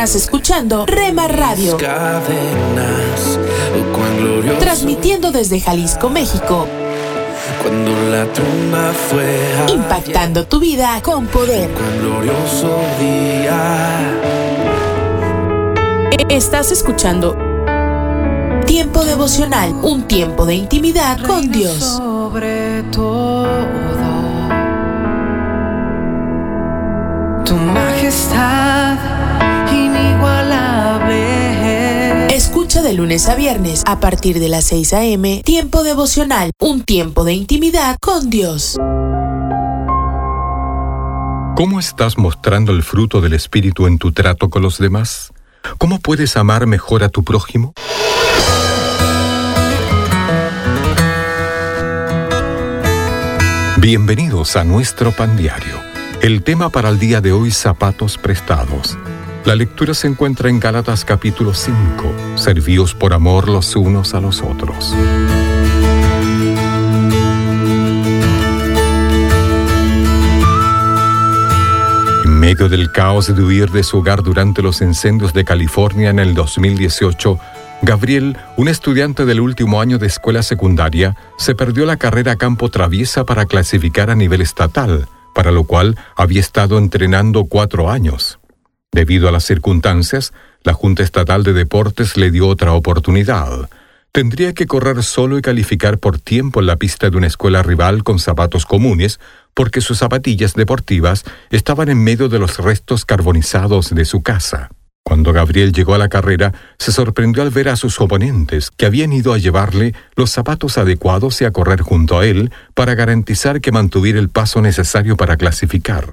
Estás escuchando Rema Radio. Transmitiendo desde Jalisco, México. Cuando la tumba fue impactando tu vida con poder. glorioso día. Estás escuchando Tiempo devocional, un tiempo de intimidad con Dios. Sobre todo, tu majestad De lunes a viernes a partir de las 6 a.m. Tiempo devocional, un tiempo de intimidad con Dios. ¿Cómo estás mostrando el fruto del Espíritu en tu trato con los demás? ¿Cómo puedes amar mejor a tu prójimo? Bienvenidos a nuestro pan diario. El tema para el día de hoy, zapatos prestados. La lectura se encuentra en Gálatas capítulo 5. Servíos por amor los unos a los otros. En medio del caos de huir de su hogar durante los incendios de California en el 2018, Gabriel, un estudiante del último año de escuela secundaria, se perdió la carrera a campo traviesa para clasificar a nivel estatal, para lo cual había estado entrenando cuatro años. Debido a las circunstancias, la Junta Estatal de Deportes le dio otra oportunidad. Tendría que correr solo y calificar por tiempo en la pista de una escuela rival con zapatos comunes, porque sus zapatillas deportivas estaban en medio de los restos carbonizados de su casa. Cuando Gabriel llegó a la carrera, se sorprendió al ver a sus oponentes, que habían ido a llevarle los zapatos adecuados y a correr junto a él para garantizar que mantuviera el paso necesario para clasificar.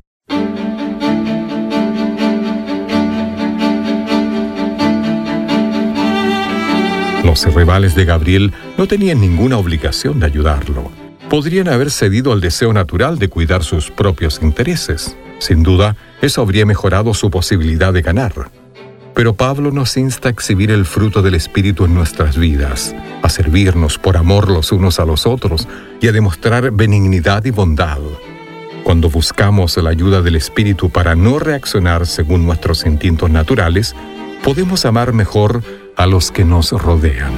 Los rivales de Gabriel no tenían ninguna obligación de ayudarlo. Podrían haber cedido al deseo natural de cuidar sus propios intereses. Sin duda, eso habría mejorado su posibilidad de ganar. Pero Pablo nos insta a exhibir el fruto del Espíritu en nuestras vidas, a servirnos por amor los unos a los otros y a demostrar benignidad y bondad. Cuando buscamos la ayuda del Espíritu para no reaccionar según nuestros instintos naturales, podemos amar mejor a los que nos rodean.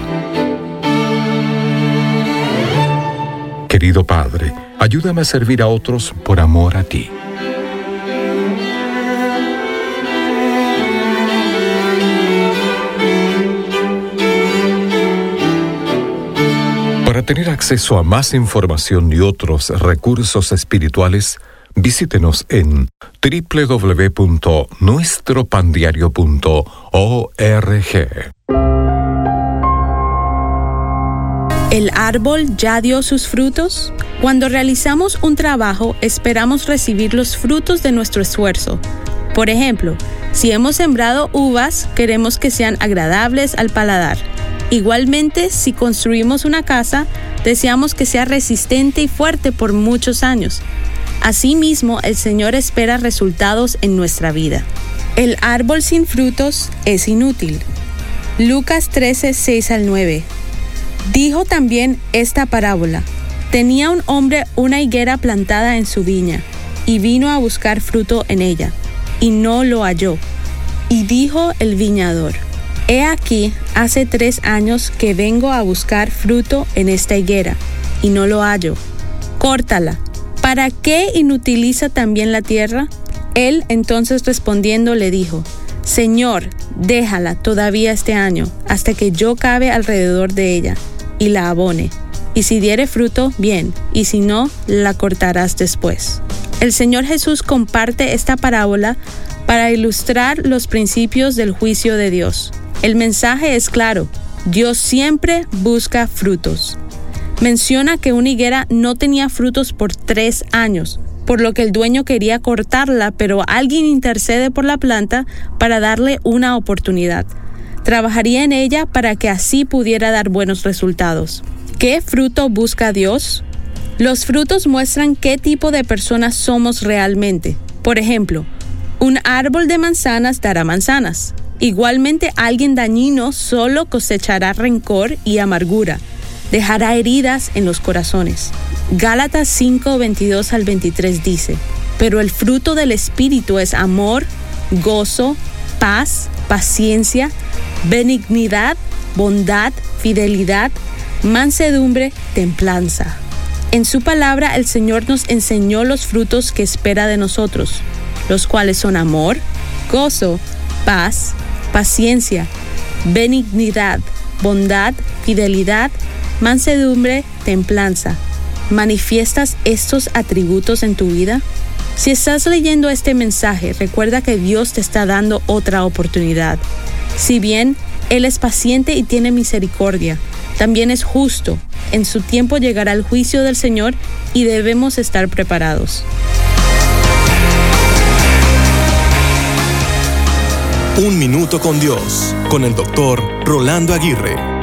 Querido Padre, ayúdame a servir a otros por amor a ti. Para tener acceso a más información y otros recursos espirituales, visítenos en www.nuestropandiario.org. ¿El árbol ya dio sus frutos? Cuando realizamos un trabajo, esperamos recibir los frutos de nuestro esfuerzo. Por ejemplo, si hemos sembrado uvas, queremos que sean agradables al paladar. Igualmente, si construimos una casa, deseamos que sea resistente y fuerte por muchos años. Asimismo, el Señor espera resultados en nuestra vida. El árbol sin frutos es inútil. Lucas 13, 6 al 9. Dijo también esta parábola. Tenía un hombre una higuera plantada en su viña, y vino a buscar fruto en ella, y no lo halló. Y dijo el viñador, He aquí, hace tres años que vengo a buscar fruto en esta higuera, y no lo hallo. Córtala. ¿Para qué inutiliza también la tierra? Él entonces respondiendo le dijo, Señor, déjala todavía este año, hasta que yo cabe alrededor de ella, y la abone. Y si diere fruto, bien, y si no, la cortarás después. El Señor Jesús comparte esta parábola para ilustrar los principios del juicio de Dios. El mensaje es claro, Dios siempre busca frutos. Menciona que una higuera no tenía frutos por tres años, por lo que el dueño quería cortarla, pero alguien intercede por la planta para darle una oportunidad. trabajaría en ella para que así pudiera dar buenos resultados. ¿Qué fruto busca Dios? Los frutos muestran qué tipo de personas somos realmente. Por ejemplo, un árbol de manzanas dará manzanas. Igualmente alguien dañino solo cosechará rencor y amargura. Dejará heridas en los corazones. Gálatas 5, 22 al 23 dice, pero el fruto del Espíritu es amor, gozo, paz, paciencia, benignidad, bondad, fidelidad, mansedumbre, templanza. En su palabra el Señor nos enseñó los frutos que espera de nosotros, los cuales son amor, gozo, paz, paciencia, benignidad, bondad, fidelidad, mansedumbre, templanza. ¿Manifiestas estos atributos en tu vida? Si estás leyendo este mensaje, recuerda que Dios te está dando otra oportunidad. Si bien Él es paciente y tiene misericordia, también es justo. En su tiempo llegará el juicio del Señor y debemos estar preparados. Un minuto con Dios, con el doctor Rolando Aguirre.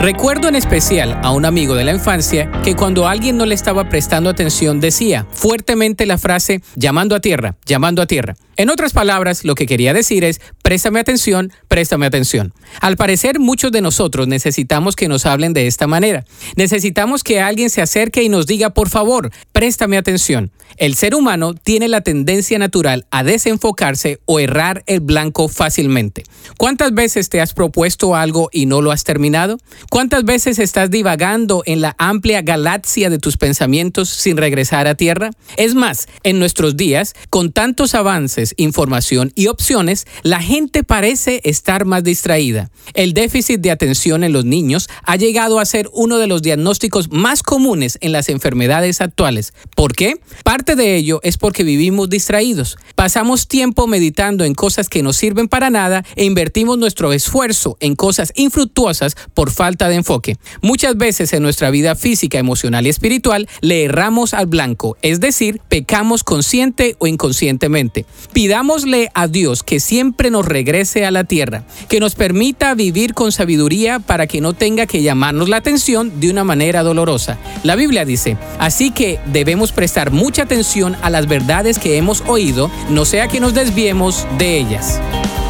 Recuerdo en especial a un amigo de la infancia que cuando alguien no le estaba prestando atención decía fuertemente la frase llamando a tierra, llamando a tierra. En otras palabras, lo que quería decir es, préstame atención, préstame atención. Al parecer, muchos de nosotros necesitamos que nos hablen de esta manera. Necesitamos que alguien se acerque y nos diga, por favor, préstame atención. El ser humano tiene la tendencia natural a desenfocarse o errar el blanco fácilmente. ¿Cuántas veces te has propuesto algo y no lo has terminado? ¿Cuántas veces estás divagando en la amplia galaxia de tus pensamientos sin regresar a tierra? Es más, en nuestros días, con tantos avances, información y opciones, la gente parece estar más distraída. El déficit de atención en los niños ha llegado a ser uno de los diagnósticos más comunes en las enfermedades actuales. ¿Por qué? Parte de ello es porque vivimos distraídos. Pasamos tiempo meditando en cosas que no sirven para nada e invertimos nuestro esfuerzo en cosas infructuosas por falta de enfoque. Muchas veces en nuestra vida física, emocional y espiritual le erramos al blanco, es decir, pecamos consciente o inconscientemente. Pidámosle a Dios que siempre nos regrese a la tierra, que nos permita vivir con sabiduría para que no tenga que llamarnos la atención de una manera dolorosa. La Biblia dice, así que debemos prestar mucha atención a las verdades que hemos oído, no sea que nos desviemos de ellas.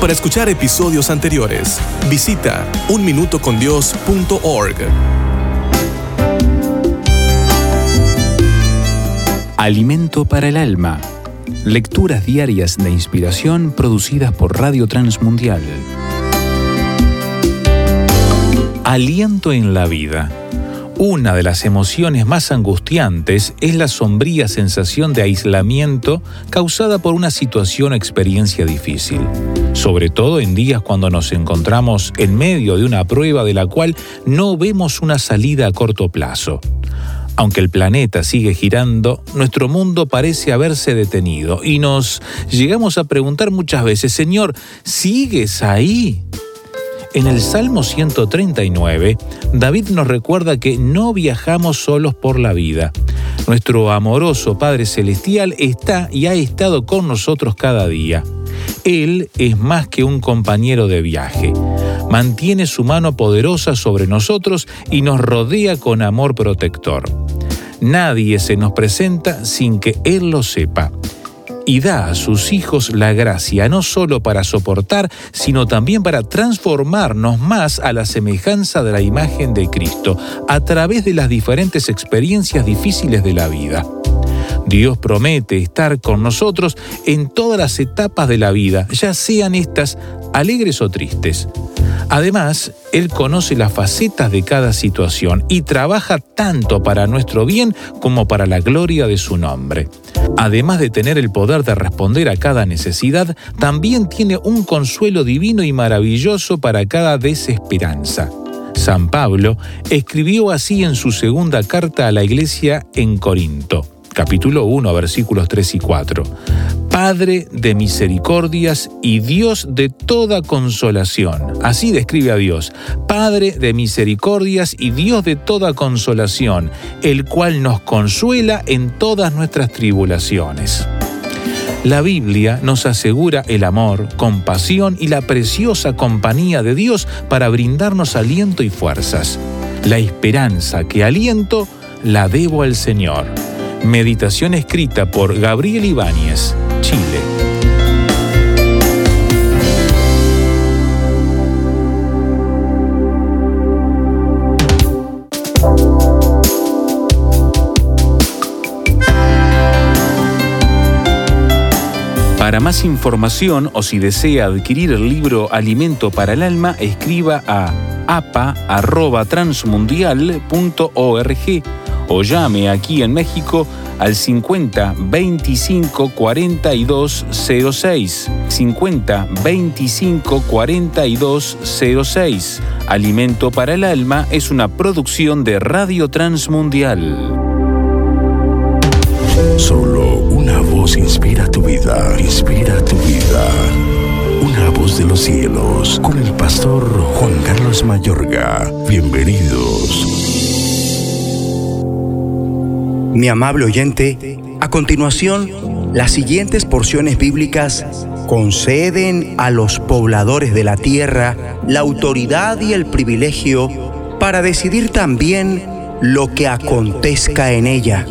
Para escuchar episodios anteriores, visita unminutocondios.org. Alimento para el alma Lecturas diarias de inspiración producidas por Radio Transmundial. Aliento en la vida. Una de las emociones más angustiantes es la sombría sensación de aislamiento causada por una situación o experiencia difícil, sobre todo en días cuando nos encontramos en medio de una prueba de la cual no vemos una salida a corto plazo. Aunque el planeta sigue girando, nuestro mundo parece haberse detenido y nos llegamos a preguntar muchas veces, Señor, ¿sigues ahí? En el Salmo 139, David nos recuerda que no viajamos solos por la vida. Nuestro amoroso Padre Celestial está y ha estado con nosotros cada día. Él es más que un compañero de viaje. Mantiene su mano poderosa sobre nosotros y nos rodea con amor protector. Nadie se nos presenta sin que Él lo sepa. Y da a sus hijos la gracia no solo para soportar, sino también para transformarnos más a la semejanza de la imagen de Cristo a través de las diferentes experiencias difíciles de la vida. Dios promete estar con nosotros en todas las etapas de la vida, ya sean estas alegres o tristes. Además, Él conoce las facetas de cada situación y trabaja tanto para nuestro bien como para la gloria de su nombre. Además de tener el poder de responder a cada necesidad, también tiene un consuelo divino y maravilloso para cada desesperanza. San Pablo escribió así en su segunda carta a la iglesia en Corinto capítulo 1, versículos 3 y 4. Padre de misericordias y Dios de toda consolación. Así describe a Dios. Padre de misericordias y Dios de toda consolación, el cual nos consuela en todas nuestras tribulaciones. La Biblia nos asegura el amor, compasión y la preciosa compañía de Dios para brindarnos aliento y fuerzas. La esperanza que aliento la debo al Señor. Meditación escrita por Gabriel Ibáñez, Chile. Para más información o si desea adquirir el libro Alimento para el Alma, escriba a apa.transmundial.org o llame aquí en México al 50 25 42 06. 50 25 42 06. Alimento para el Alma es una producción de Radio Transmundial. Solo una voz inspira tu vida, inspira tu vida. Una voz de los cielos, con el pastor Juan Carlos Mayorga. Bienvenidos. Mi amable oyente, a continuación, las siguientes porciones bíblicas conceden a los pobladores de la tierra la autoridad y el privilegio para decidir también lo que acontezca en ella.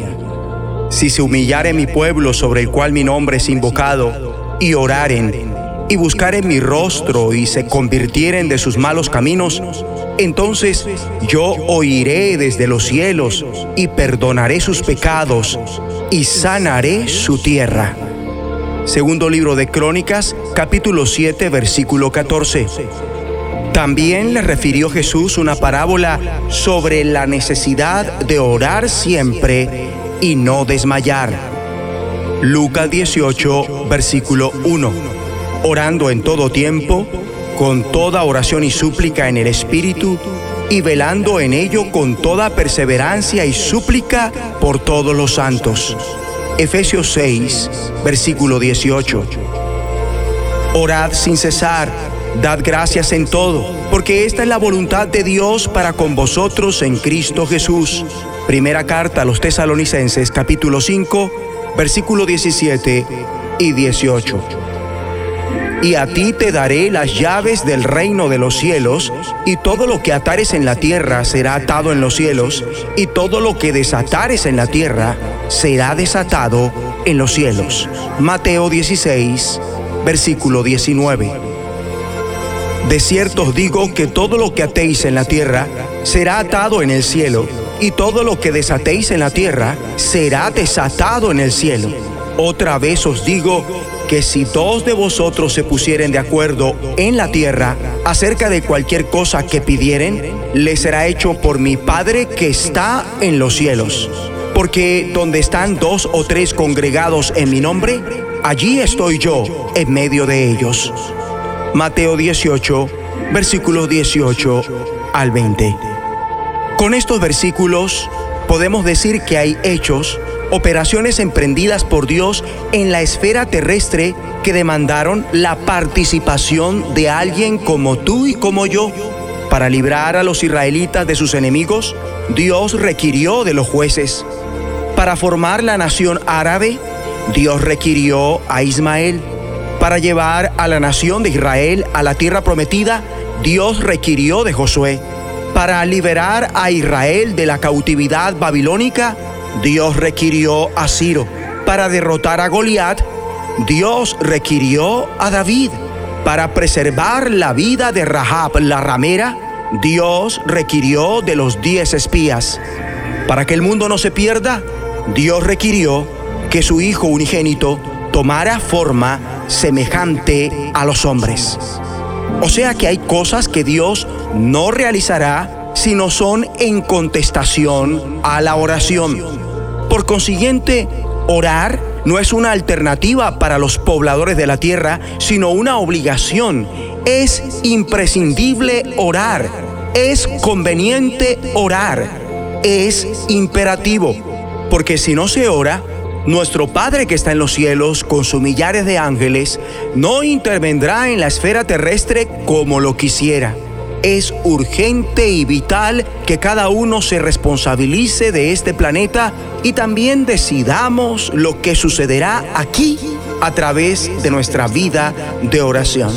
Si se humillare mi pueblo sobre el cual mi nombre es invocado, y oraren, y buscaren mi rostro, y se convirtieren de sus malos caminos, entonces yo oiré desde los cielos, y perdonaré sus pecados, y sanaré su tierra. Segundo libro de Crónicas, capítulo 7, versículo 14. También le refirió Jesús una parábola sobre la necesidad de orar siempre y no desmayar. Lucas 18, versículo 1. Orando en todo tiempo, con toda oración y súplica en el Espíritu, y velando en ello con toda perseverancia y súplica por todos los santos. Efesios 6, versículo 18. Orad sin cesar, dad gracias en todo, porque esta es la voluntad de Dios para con vosotros en Cristo Jesús. Primera carta a los tesalonicenses capítulo 5, versículo 17 y 18. Y a ti te daré las llaves del reino de los cielos, y todo lo que atares en la tierra será atado en los cielos, y todo lo que desatares en la tierra será desatado en los cielos. Mateo 16, versículo 19. De cierto os digo que todo lo que atéis en la tierra será atado en el cielo, y todo lo que desatéis en la tierra será desatado en el cielo. Otra vez os digo que si dos de vosotros se pusieren de acuerdo en la tierra acerca de cualquier cosa que pidieren, le será hecho por mi Padre que está en los cielos. Porque donde están dos o tres congregados en mi nombre, allí estoy yo en medio de ellos. Mateo 18, versículos 18 al 20. Con estos versículos podemos decir que hay hechos, operaciones emprendidas por Dios en la esfera terrestre que demandaron la participación de alguien como tú y como yo. Para librar a los israelitas de sus enemigos, Dios requirió de los jueces. Para formar la nación árabe, Dios requirió a Ismael. Para llevar a la nación de Israel a la tierra prometida, Dios requirió de Josué. Para liberar a Israel de la cautividad babilónica, Dios requirió a Ciro. Para derrotar a Goliat, Dios requirió a David. Para preservar la vida de Rahab la ramera, Dios requirió de los diez espías. Para que el mundo no se pierda, Dios requirió que su Hijo unigénito tomara forma semejante a los hombres. O sea que hay cosas que Dios no realizará si no son en contestación a la oración. Por consiguiente, orar no es una alternativa para los pobladores de la tierra, sino una obligación. Es imprescindible orar, es conveniente orar, es imperativo, porque si no se ora, nuestro Padre que está en los cielos, con sus millares de ángeles, no intervendrá en la esfera terrestre como lo quisiera. Es urgente y vital que cada uno se responsabilice de este planeta y también decidamos lo que sucederá aquí a través de nuestra vida de oración.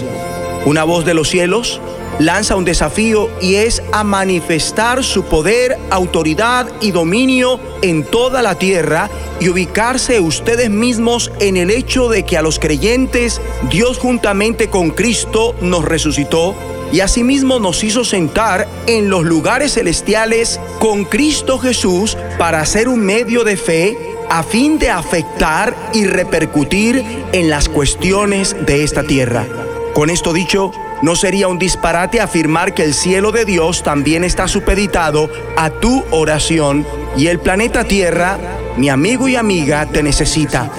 Una voz de los cielos lanza un desafío y es a manifestar su poder, autoridad y dominio en toda la tierra y ubicarse ustedes mismos en el hecho de que a los creyentes Dios juntamente con Cristo nos resucitó y asimismo nos hizo sentar en los lugares celestiales con Cristo Jesús para ser un medio de fe a fin de afectar y repercutir en las cuestiones de esta tierra. Con esto dicho, no sería un disparate afirmar que el cielo de Dios también está supeditado a tu oración y el planeta Tierra, mi amigo y amiga, te necesita.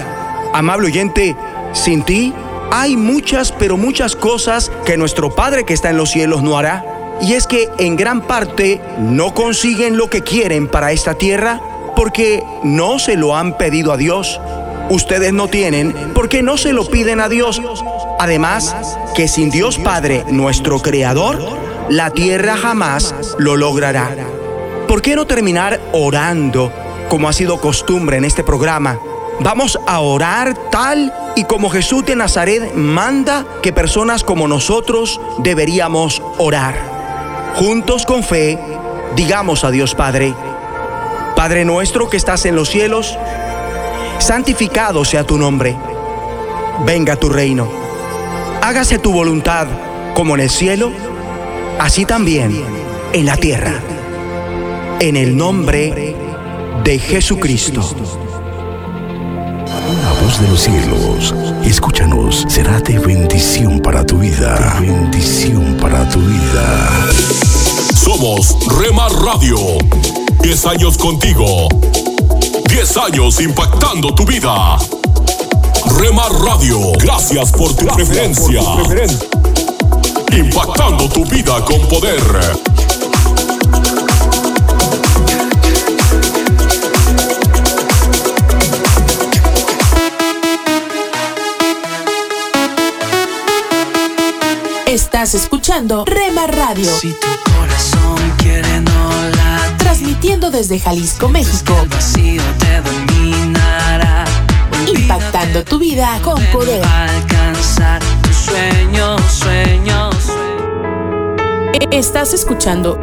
Amable oyente, sin ti hay muchas, pero muchas cosas que nuestro Padre que está en los cielos no hará. Y es que en gran parte no consiguen lo que quieren para esta tierra porque no se lo han pedido a Dios. Ustedes no tienen porque no se lo piden a Dios. Además, que sin Dios Padre, nuestro Creador, la tierra jamás lo logrará. ¿Por qué no terminar orando como ha sido costumbre en este programa? Vamos a orar tal y como Jesús de Nazaret manda que personas como nosotros deberíamos orar. Juntos con fe, digamos a Dios Padre, Padre nuestro que estás en los cielos, santificado sea tu nombre, venga tu reino, hágase tu voluntad como en el cielo, así también en la tierra. En el nombre de Jesucristo. De los cielos, escúchanos, será de bendición para tu vida. De bendición para tu vida. Somos Remar Radio. 10 años contigo. 10 años impactando tu vida. Remar Radio, gracias por tu preferencia. Impactando tu vida con poder. Estás escuchando Rema Radio. Si tu corazón quiere no latir, Transmitiendo desde Jalisco, México. el vacío te dominará. Impactando tu vida con poder. Alcanzar tus sueños, sueños. Estás escuchando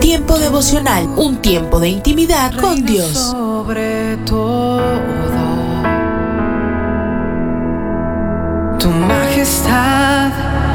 Tiempo devocional, un tiempo de intimidad con Dios. Sobre todo, tu majestad.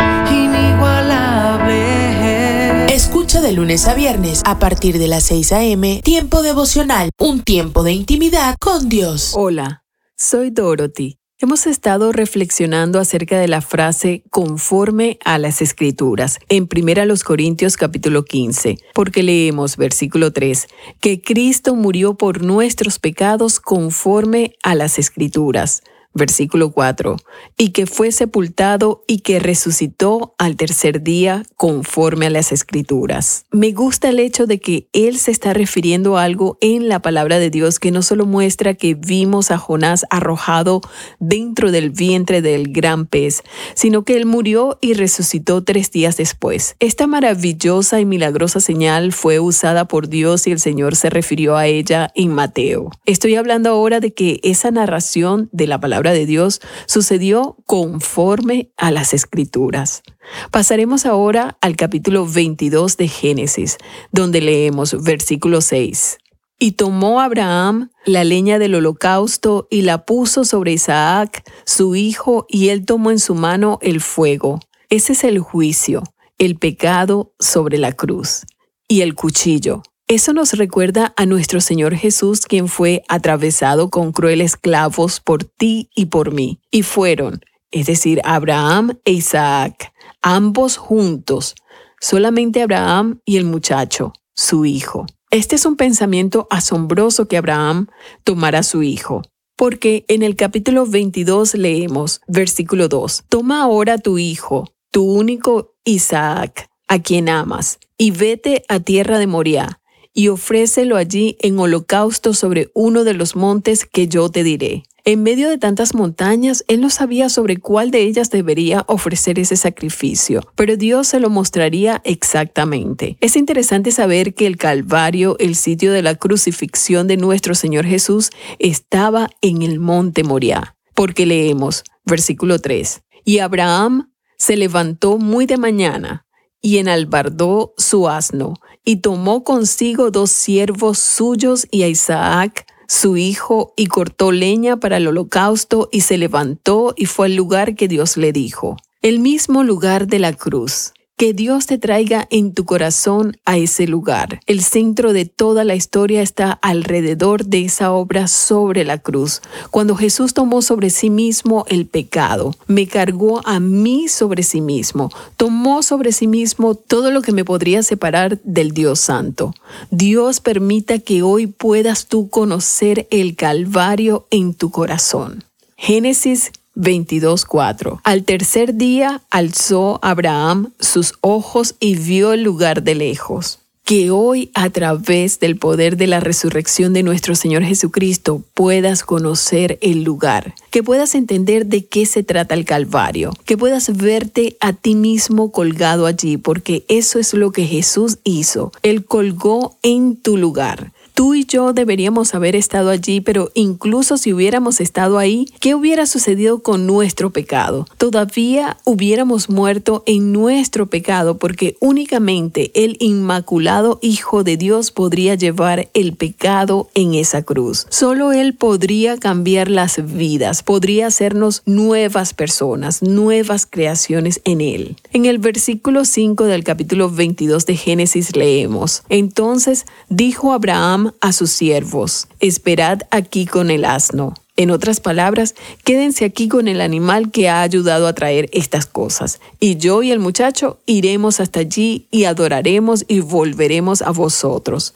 Escucha de lunes a viernes a partir de las 6 a.m. Tiempo devocional, un tiempo de intimidad con Dios. Hola, soy Dorothy. Hemos estado reflexionando acerca de la frase conforme a las escrituras en 1 Corintios capítulo 15, porque leemos versículo 3, que Cristo murió por nuestros pecados conforme a las escrituras. Versículo 4, y que fue sepultado y que resucitó al tercer día conforme a las escrituras. Me gusta el hecho de que Él se está refiriendo a algo en la palabra de Dios que no solo muestra que vimos a Jonás arrojado dentro del vientre del gran pez, sino que Él murió y resucitó tres días después. Esta maravillosa y milagrosa señal fue usada por Dios y el Señor se refirió a ella en Mateo. Estoy hablando ahora de que esa narración de la palabra de Dios sucedió conforme a las escrituras. Pasaremos ahora al capítulo 22 de Génesis, donde leemos versículo 6. Y tomó Abraham la leña del holocausto y la puso sobre Isaac, su hijo, y él tomó en su mano el fuego. Ese es el juicio, el pecado sobre la cruz. Y el cuchillo. Eso nos recuerda a nuestro Señor Jesús, quien fue atravesado con crueles clavos por ti y por mí. Y fueron, es decir, Abraham e Isaac, ambos juntos, solamente Abraham y el muchacho, su hijo. Este es un pensamiento asombroso que Abraham tomara su hijo. Porque en el capítulo 22 leemos, versículo 2, Toma ahora tu hijo, tu único Isaac, a quien amas, y vete a tierra de Moriah y ofrécelo allí en holocausto sobre uno de los montes que yo te diré. En medio de tantas montañas, él no sabía sobre cuál de ellas debería ofrecer ese sacrificio, pero Dios se lo mostraría exactamente. Es interesante saber que el Calvario, el sitio de la crucifixión de nuestro Señor Jesús, estaba en el monte Moriah. porque leemos, versículo 3, y Abraham se levantó muy de mañana y enalbardó su asno, y tomó consigo dos siervos suyos y a Isaac, su hijo, y cortó leña para el holocausto, y se levantó y fue al lugar que Dios le dijo, el mismo lugar de la cruz. Que Dios te traiga en tu corazón a ese lugar. El centro de toda la historia está alrededor de esa obra sobre la cruz. Cuando Jesús tomó sobre sí mismo el pecado, me cargó a mí sobre sí mismo, tomó sobre sí mismo todo lo que me podría separar del Dios Santo. Dios permita que hoy puedas tú conocer el Calvario en tu corazón. Génesis 22.4. Al tercer día alzó Abraham sus ojos y vio el lugar de lejos. Que hoy a través del poder de la resurrección de nuestro Señor Jesucristo puedas conocer el lugar, que puedas entender de qué se trata el Calvario, que puedas verte a ti mismo colgado allí, porque eso es lo que Jesús hizo. Él colgó en tu lugar. Tú y yo deberíamos haber estado allí, pero incluso si hubiéramos estado ahí, ¿qué hubiera sucedido con nuestro pecado? Todavía hubiéramos muerto en nuestro pecado porque únicamente el inmaculado Hijo de Dios podría llevar el pecado en esa cruz. Solo Él podría cambiar las vidas, podría hacernos nuevas personas, nuevas creaciones en Él. En el versículo 5 del capítulo 22 de Génesis leemos, entonces dijo Abraham, a sus siervos, esperad aquí con el asno. En otras palabras, quédense aquí con el animal que ha ayudado a traer estas cosas. Y yo y el muchacho iremos hasta allí y adoraremos y volveremos a vosotros.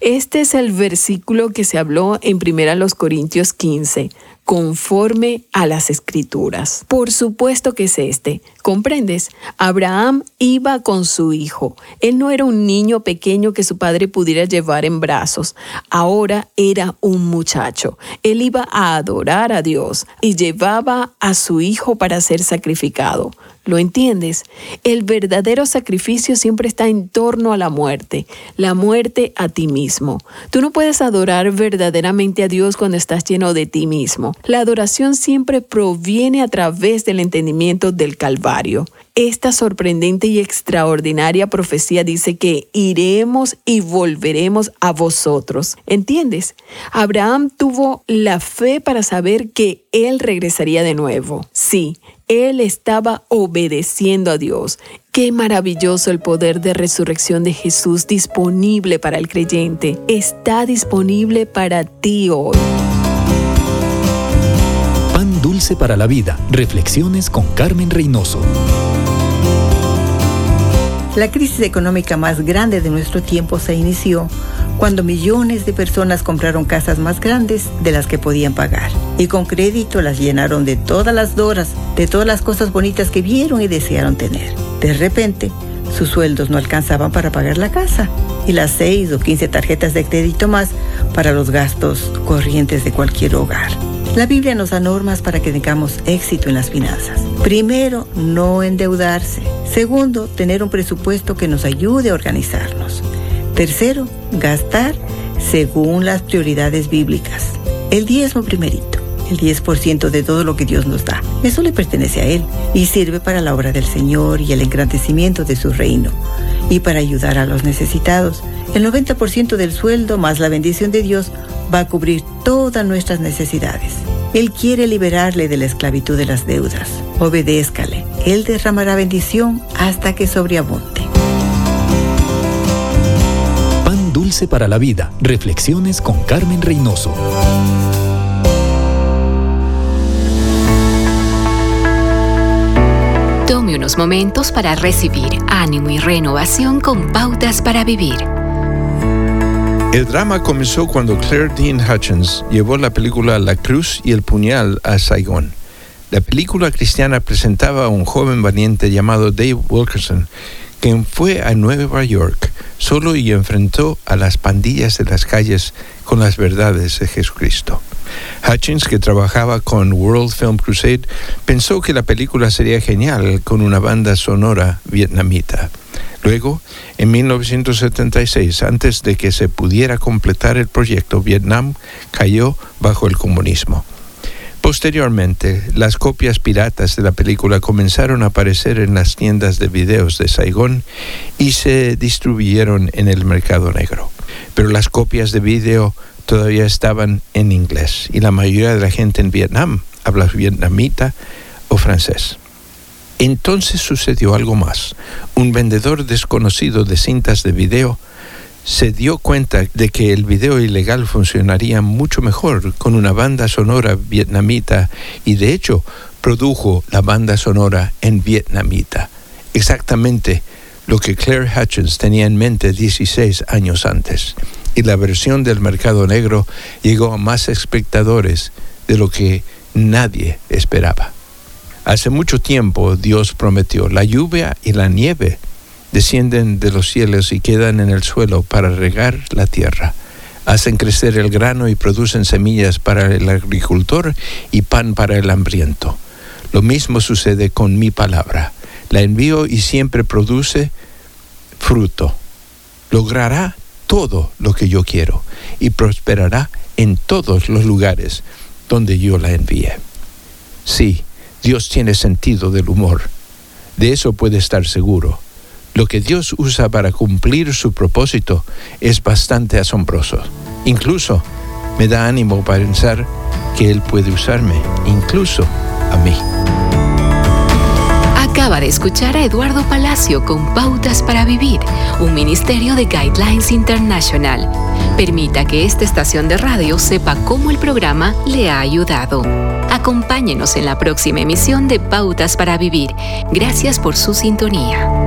Este es el versículo que se habló en 1 Corintios 15 conforme a las escrituras. Por supuesto que es este. ¿Comprendes? Abraham iba con su hijo. Él no era un niño pequeño que su padre pudiera llevar en brazos. Ahora era un muchacho. Él iba a adorar a Dios y llevaba a su hijo para ser sacrificado. ¿Lo entiendes? El verdadero sacrificio siempre está en torno a la muerte, la muerte a ti mismo. Tú no puedes adorar verdaderamente a Dios cuando estás lleno de ti mismo. La adoración siempre proviene a través del entendimiento del Calvario. Esta sorprendente y extraordinaria profecía dice que iremos y volveremos a vosotros. ¿Entiendes? Abraham tuvo la fe para saber que él regresaría de nuevo. Sí, él estaba obedeciendo a Dios. Qué maravilloso el poder de resurrección de Jesús disponible para el creyente. Está disponible para ti hoy. Pan dulce para la vida. Reflexiones con Carmen Reynoso. La crisis económica más grande de nuestro tiempo se inició cuando millones de personas compraron casas más grandes de las que podían pagar y con crédito las llenaron de todas las doras, de todas las cosas bonitas que vieron y desearon tener. De repente, sus sueldos no alcanzaban para pagar la casa y las 6 o 15 tarjetas de crédito más para los gastos corrientes de cualquier hogar. La Biblia nos da normas para que tengamos éxito en las finanzas. Primero, no endeudarse. Segundo, tener un presupuesto que nos ayude a organizarnos. Tercero, gastar según las prioridades bíblicas. El diezmo primerito, el 10% de todo lo que Dios nos da. Eso le pertenece a Él y sirve para la obra del Señor y el engrandecimiento de su reino y para ayudar a los necesitados. El 90% del sueldo más la bendición de Dios va a cubrir todas nuestras necesidades. Él quiere liberarle de la esclavitud de las deudas. Obedézcale. Él derramará bendición hasta que sobreabunde. Dulce para la vida. Reflexiones con Carmen Reynoso. Tome unos momentos para recibir ánimo y renovación con pautas para vivir. El drama comenzó cuando Claire Dean Hutchins llevó la película La Cruz y el Puñal a Saigón. La película cristiana presentaba a un joven valiente llamado Dave Wilkerson, quien fue a Nueva York solo y enfrentó a las pandillas de las calles con las verdades de Jesucristo. Hutchins, que trabajaba con World Film Crusade, pensó que la película sería genial con una banda sonora vietnamita. Luego, en 1976, antes de que se pudiera completar el proyecto, Vietnam cayó bajo el comunismo. Posteriormente, las copias piratas de la película comenzaron a aparecer en las tiendas de videos de Saigón y se distribuyeron en el mercado negro. Pero las copias de video todavía estaban en inglés y la mayoría de la gente en Vietnam habla vietnamita o francés. Entonces sucedió algo más. Un vendedor desconocido de cintas de video se dio cuenta de que el video ilegal funcionaría mucho mejor con una banda sonora vietnamita y de hecho produjo la banda sonora en vietnamita. Exactamente lo que Claire Hutchins tenía en mente 16 años antes. Y la versión del mercado negro llegó a más espectadores de lo que nadie esperaba. Hace mucho tiempo Dios prometió la lluvia y la nieve descienden de los cielos y quedan en el suelo para regar la tierra. Hacen crecer el grano y producen semillas para el agricultor y pan para el hambriento. Lo mismo sucede con mi palabra. La envío y siempre produce fruto. Logrará todo lo que yo quiero y prosperará en todos los lugares donde yo la envíe. Sí, Dios tiene sentido del humor. De eso puede estar seguro lo que Dios usa para cumplir su propósito es bastante asombroso. Incluso me da ánimo para pensar que Él puede usarme, incluso a mí. Acaba de escuchar a Eduardo Palacio con Pautas para Vivir, un ministerio de Guidelines International. Permita que esta estación de radio sepa cómo el programa le ha ayudado. Acompáñenos en la próxima emisión de Pautas para Vivir. Gracias por su sintonía.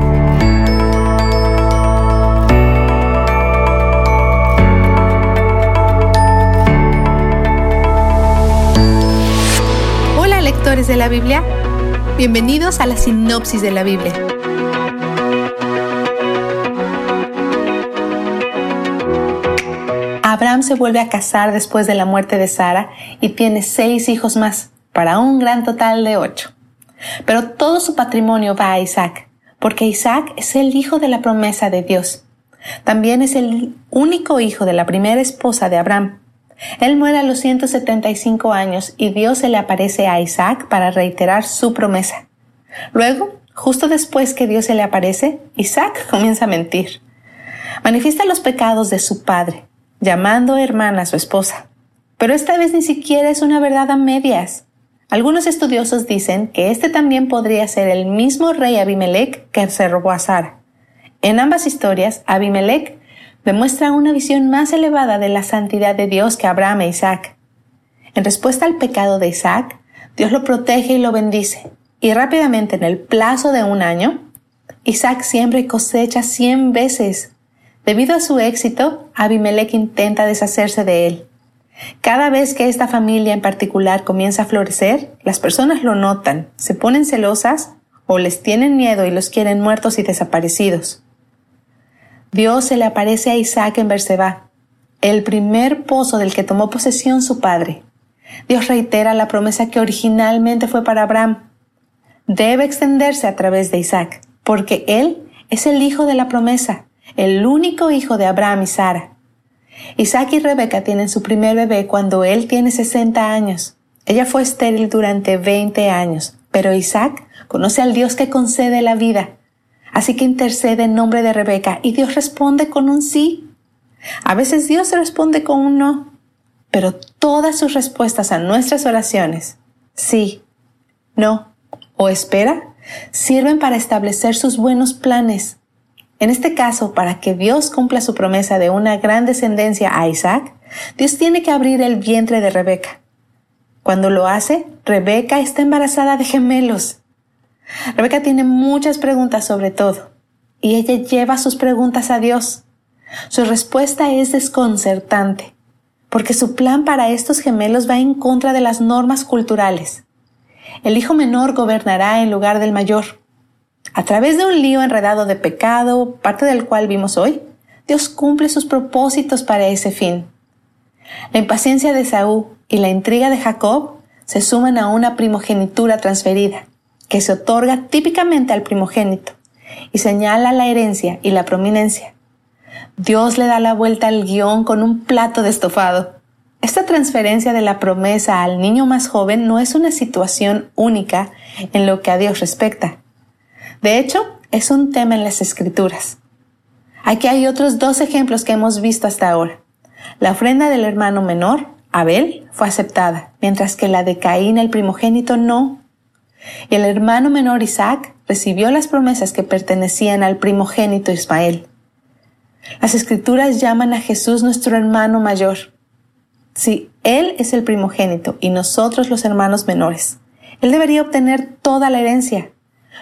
De la Biblia? Bienvenidos a la sinopsis de la Biblia. Abraham se vuelve a casar después de la muerte de Sara y tiene seis hijos más, para un gran total de ocho. Pero todo su patrimonio va a Isaac, porque Isaac es el hijo de la promesa de Dios. También es el único hijo de la primera esposa de Abraham, él muere a los 175 años y Dios se le aparece a Isaac para reiterar su promesa. Luego, justo después que Dios se le aparece, Isaac comienza a mentir. Manifiesta los pecados de su padre, llamando hermana a su esposa. Pero esta vez ni siquiera es una verdad a medias. Algunos estudiosos dicen que este también podría ser el mismo rey Abimelech que se robó a Sara. En ambas historias, Abimelech demuestra una visión más elevada de la santidad de Dios que Abraham e Isaac. En respuesta al pecado de Isaac, Dios lo protege y lo bendice, y rápidamente en el plazo de un año, Isaac siembra y cosecha cien veces. Debido a su éxito, Abimelech intenta deshacerse de él. Cada vez que esta familia en particular comienza a florecer, las personas lo notan, se ponen celosas o les tienen miedo y los quieren muertos y desaparecidos. Dios se le aparece a Isaac en Berseba, el primer pozo del que tomó posesión su padre. Dios reitera la promesa que originalmente fue para Abraham. Debe extenderse a través de Isaac, porque él es el hijo de la promesa, el único hijo de Abraham y Sara. Isaac y Rebeca tienen su primer bebé cuando él tiene 60 años. Ella fue estéril durante 20 años, pero Isaac conoce al Dios que concede la vida Así que intercede en nombre de Rebeca y Dios responde con un sí. A veces Dios responde con un no, pero todas sus respuestas a nuestras oraciones, sí, no o espera, sirven para establecer sus buenos planes. En este caso, para que Dios cumpla su promesa de una gran descendencia a Isaac, Dios tiene que abrir el vientre de Rebeca. Cuando lo hace, Rebeca está embarazada de gemelos. Rebeca tiene muchas preguntas sobre todo y ella lleva sus preguntas a Dios. Su respuesta es desconcertante, porque su plan para estos gemelos va en contra de las normas culturales. El hijo menor gobernará en lugar del mayor. A través de un lío enredado de pecado, parte del cual vimos hoy, Dios cumple sus propósitos para ese fin. La impaciencia de Saúl y la intriga de Jacob se suman a una primogenitura transferida que se otorga típicamente al primogénito y señala la herencia y la prominencia. Dios le da la vuelta al guion con un plato de estofado. Esta transferencia de la promesa al niño más joven no es una situación única en lo que a Dios respecta. De hecho, es un tema en las escrituras. Aquí hay otros dos ejemplos que hemos visto hasta ahora. La ofrenda del hermano menor, Abel, fue aceptada, mientras que la de Caín, el primogénito, no. Y el hermano menor Isaac recibió las promesas que pertenecían al primogénito Ismael. Las escrituras llaman a Jesús nuestro hermano mayor. Sí, Él es el primogénito y nosotros los hermanos menores. Él debería obtener toda la herencia,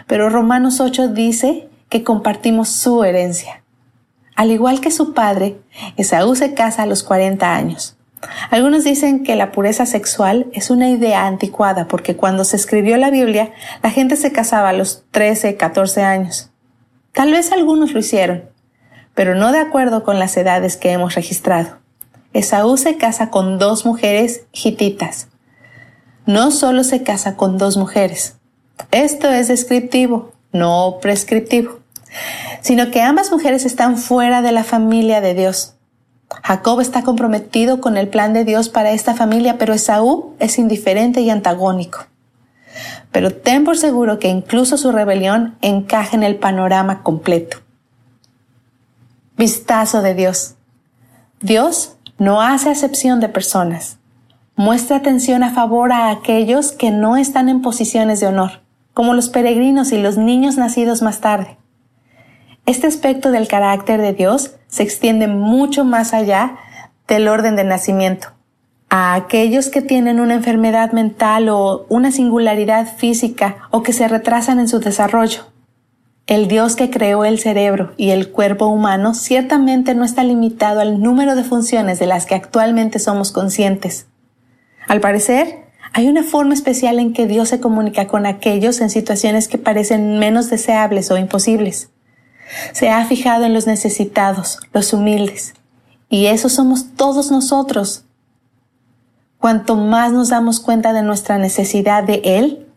pero Romanos 8 dice que compartimos su herencia. Al igual que su padre, Esaú se casa a los 40 años. Algunos dicen que la pureza sexual es una idea anticuada porque cuando se escribió la Biblia, la gente se casaba a los 13, 14 años. Tal vez algunos lo hicieron, pero no de acuerdo con las edades que hemos registrado. Esaú se casa con dos mujeres hititas. No solo se casa con dos mujeres. Esto es descriptivo, no prescriptivo, sino que ambas mujeres están fuera de la familia de Dios. Jacob está comprometido con el plan de Dios para esta familia, pero Esaú es indiferente y antagónico. Pero ten por seguro que incluso su rebelión encaja en el panorama completo. Vistazo de Dios. Dios no hace acepción de personas. Muestra atención a favor a aquellos que no están en posiciones de honor, como los peregrinos y los niños nacidos más tarde. Este aspecto del carácter de Dios se extiende mucho más allá del orden de nacimiento. A aquellos que tienen una enfermedad mental o una singularidad física o que se retrasan en su desarrollo. El Dios que creó el cerebro y el cuerpo humano ciertamente no está limitado al número de funciones de las que actualmente somos conscientes. Al parecer, hay una forma especial en que Dios se comunica con aquellos en situaciones que parecen menos deseables o imposibles. Se ha fijado en los necesitados, los humildes. Y esos somos todos nosotros. Cuanto más nos damos cuenta de nuestra necesidad de Él,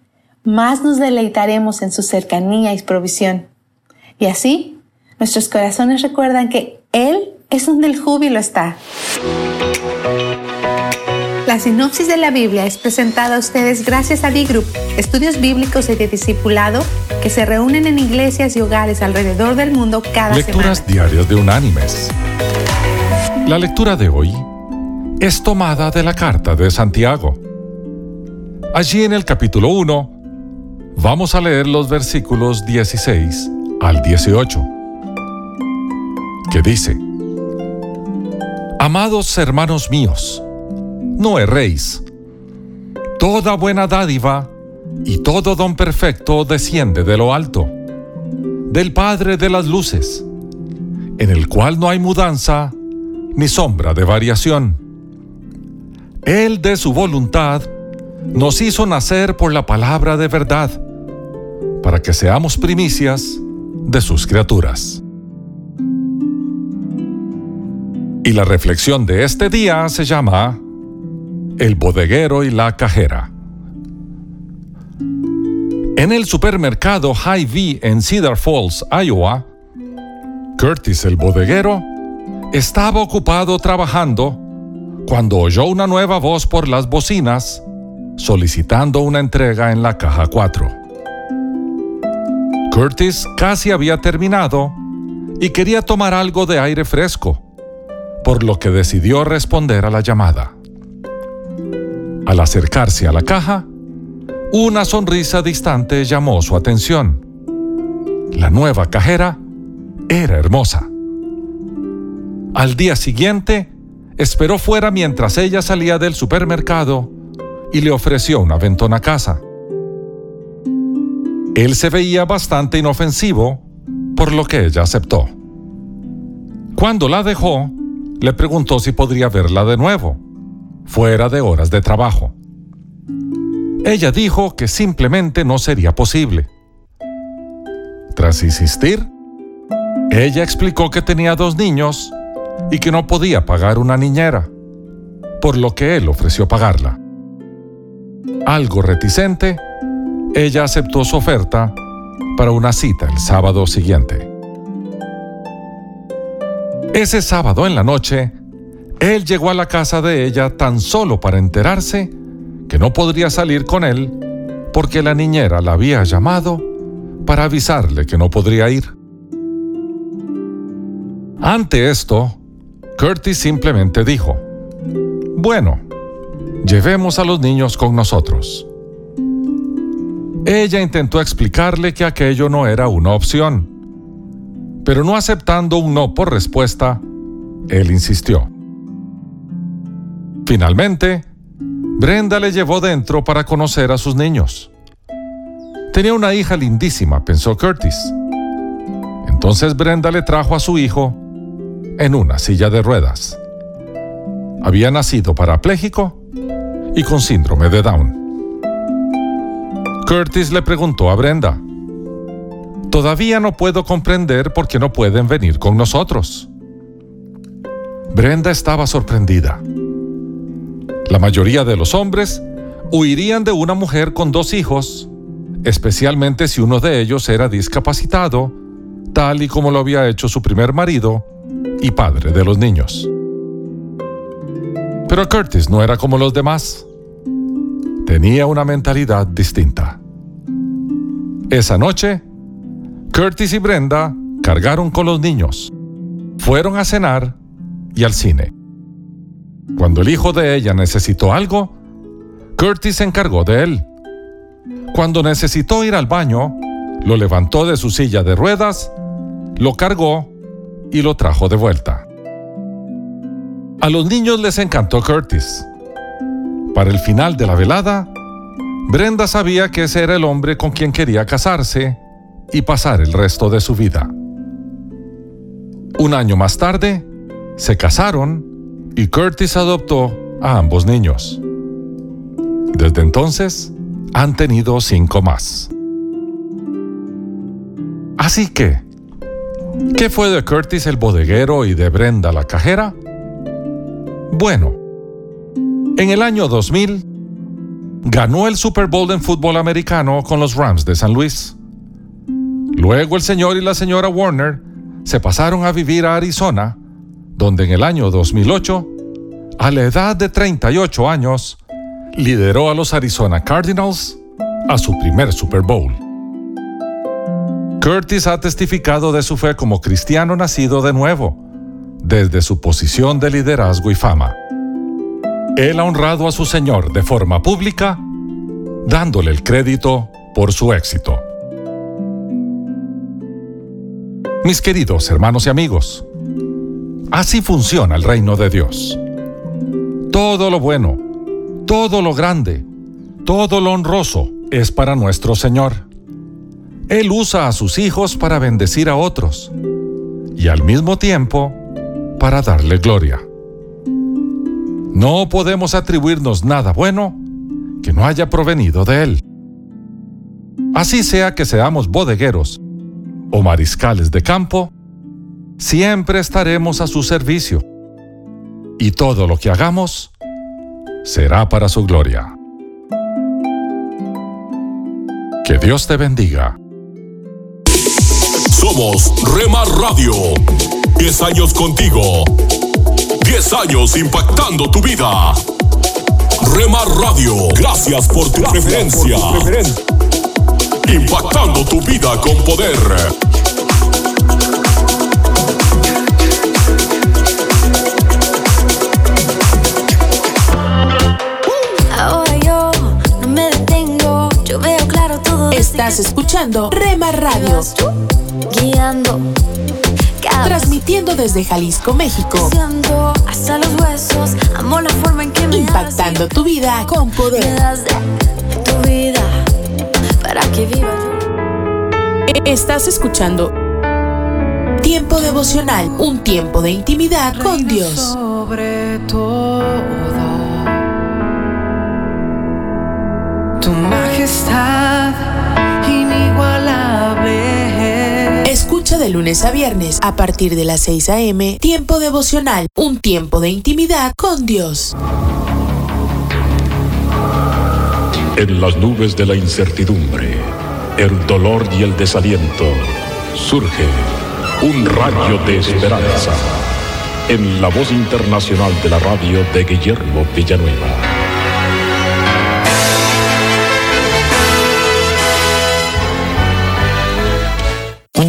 más nos deleitaremos en su cercanía y provisión. Y así, nuestros corazones recuerdan que Él es donde el júbilo está. La sinopsis de la Biblia es presentada a ustedes gracias a D-Group, estudios bíblicos y de discipulado que se reúnen en iglesias y hogares alrededor del mundo cada Lecturas diarias de Unánimes. La lectura de hoy es tomada de la carta de Santiago. Allí en el capítulo 1 vamos a leer los versículos 16 al 18, que dice, Amados hermanos míos, no erréis. Toda buena dádiva y todo don perfecto desciende de lo alto, del Padre de las Luces, en el cual no hay mudanza ni sombra de variación. Él de su voluntad nos hizo nacer por la palabra de verdad, para que seamos primicias de sus criaturas. Y la reflexión de este día se llama el bodeguero y la cajera. En el supermercado Hy-Vee en Cedar Falls, Iowa, Curtis el bodeguero estaba ocupado trabajando cuando oyó una nueva voz por las bocinas solicitando una entrega en la caja 4. Curtis casi había terminado y quería tomar algo de aire fresco, por lo que decidió responder a la llamada. Al acercarse a la caja, una sonrisa distante llamó su atención. La nueva cajera era hermosa. Al día siguiente, esperó fuera mientras ella salía del supermercado y le ofreció una ventona casa. Él se veía bastante inofensivo, por lo que ella aceptó. Cuando la dejó, le preguntó si podría verla de nuevo fuera de horas de trabajo. Ella dijo que simplemente no sería posible. Tras insistir, ella explicó que tenía dos niños y que no podía pagar una niñera, por lo que él ofreció pagarla. Algo reticente, ella aceptó su oferta para una cita el sábado siguiente. Ese sábado en la noche, Él llegó a la casa de ella tan solo para enterarse que no podría salir con él porque la niñera la había llamado para avisarle que no podría ir. Ante esto, Curtis simplemente dijo, bueno, llevemos a los niños con nosotros. Ella intentó explicarle que aquello no era una opción, pero no aceptando un no por respuesta, él insistió. Finalmente, Brenda le llevó dentro para conocer a sus niños. Tenía una hija lindísima, pensó Curtis. Entonces Brenda le trajo a su hijo en una silla de ruedas. Había nacido parapléjico y con síndrome de Down. Curtis le preguntó a Brenda, Todavía no puedo comprender por qué no pueden venir con nosotros. Brenda estaba sorprendida. La mayoría de los hombres huirían de una mujer con dos hijos, especialmente si uno de ellos era discapacitado, tal y como lo había hecho su primer marido y padre de los niños. Pero Curtis no era como los demás. Tenía una mentalidad distinta. Esa noche, Curtis y Brenda cargaron con los niños, fueron a cenar y al cine. Cuando el hijo de ella necesitó algo, Curtis se encargó de él. Cuando necesitó ir al baño, lo levantó de su silla de ruedas, lo cargó y lo trajo de vuelta. A los niños les encantó Curtis. Para el final de la velada, Brenda sabía que ese era el hombre con quien quería casarse y pasar el resto de su vida. Un año más tarde, se casaron y Curtis adoptó a ambos niños. Desde entonces, han tenido cinco más. Así que, ¿qué fue de Curtis el bodeguero y de Brenda la cajera? Bueno, en el año 2000, ganó el Super Bowl en fútbol americano con los Rams de San Luis. Luego el señor y la señora Warner se pasaron a vivir a Arizona, donde en el año 2008, a la edad de 38 años, lideró a los Arizona Cardinals a su primer Super Bowl. Curtis ha testificado de su fe como cristiano nacido de nuevo, desde su posición de liderazgo y fama. Él ha honrado a su Señor de forma pública, dándole el crédito por su éxito. Mis queridos hermanos y amigos, así funciona el reino de Dios. Todo lo bueno, todo lo grande, todo lo honroso es para nuestro Señor. Él usa a sus hijos para bendecir a otros y al mismo tiempo para darle gloria. No podemos atribuirnos nada bueno que no haya provenido de Él. Así sea que seamos bodegueros o mariscales de campo, siempre estaremos a su servicio y todo lo que hagamos será para su gloria. Que Dios te bendiga. Somos Remar Radio. 10 años contigo. 10 años impactando tu vida. Remar Radio, gracias por tu preferencia. Impactando tu vida con poder. Estás escuchando Rema Radio. Guiando. Transmitiendo desde Jalisco, México. Hasta los huesos, amo la forma en que me Impactando tu vida con poder. Tu vida para que viva. Estás escuchando Tiempo devocional, un tiempo de intimidad con Dios. Sobre todo, tu majestad inigualable. Escucha de lunes a viernes a partir de las 6 a.m. Tiempo devocional, un tiempo de intimidad con Dios. En las nubes de la incertidumbre, el dolor y el desaliento, surge un rayo de esperanza. en la voz internacional de la radio de Guillermo Villanueva.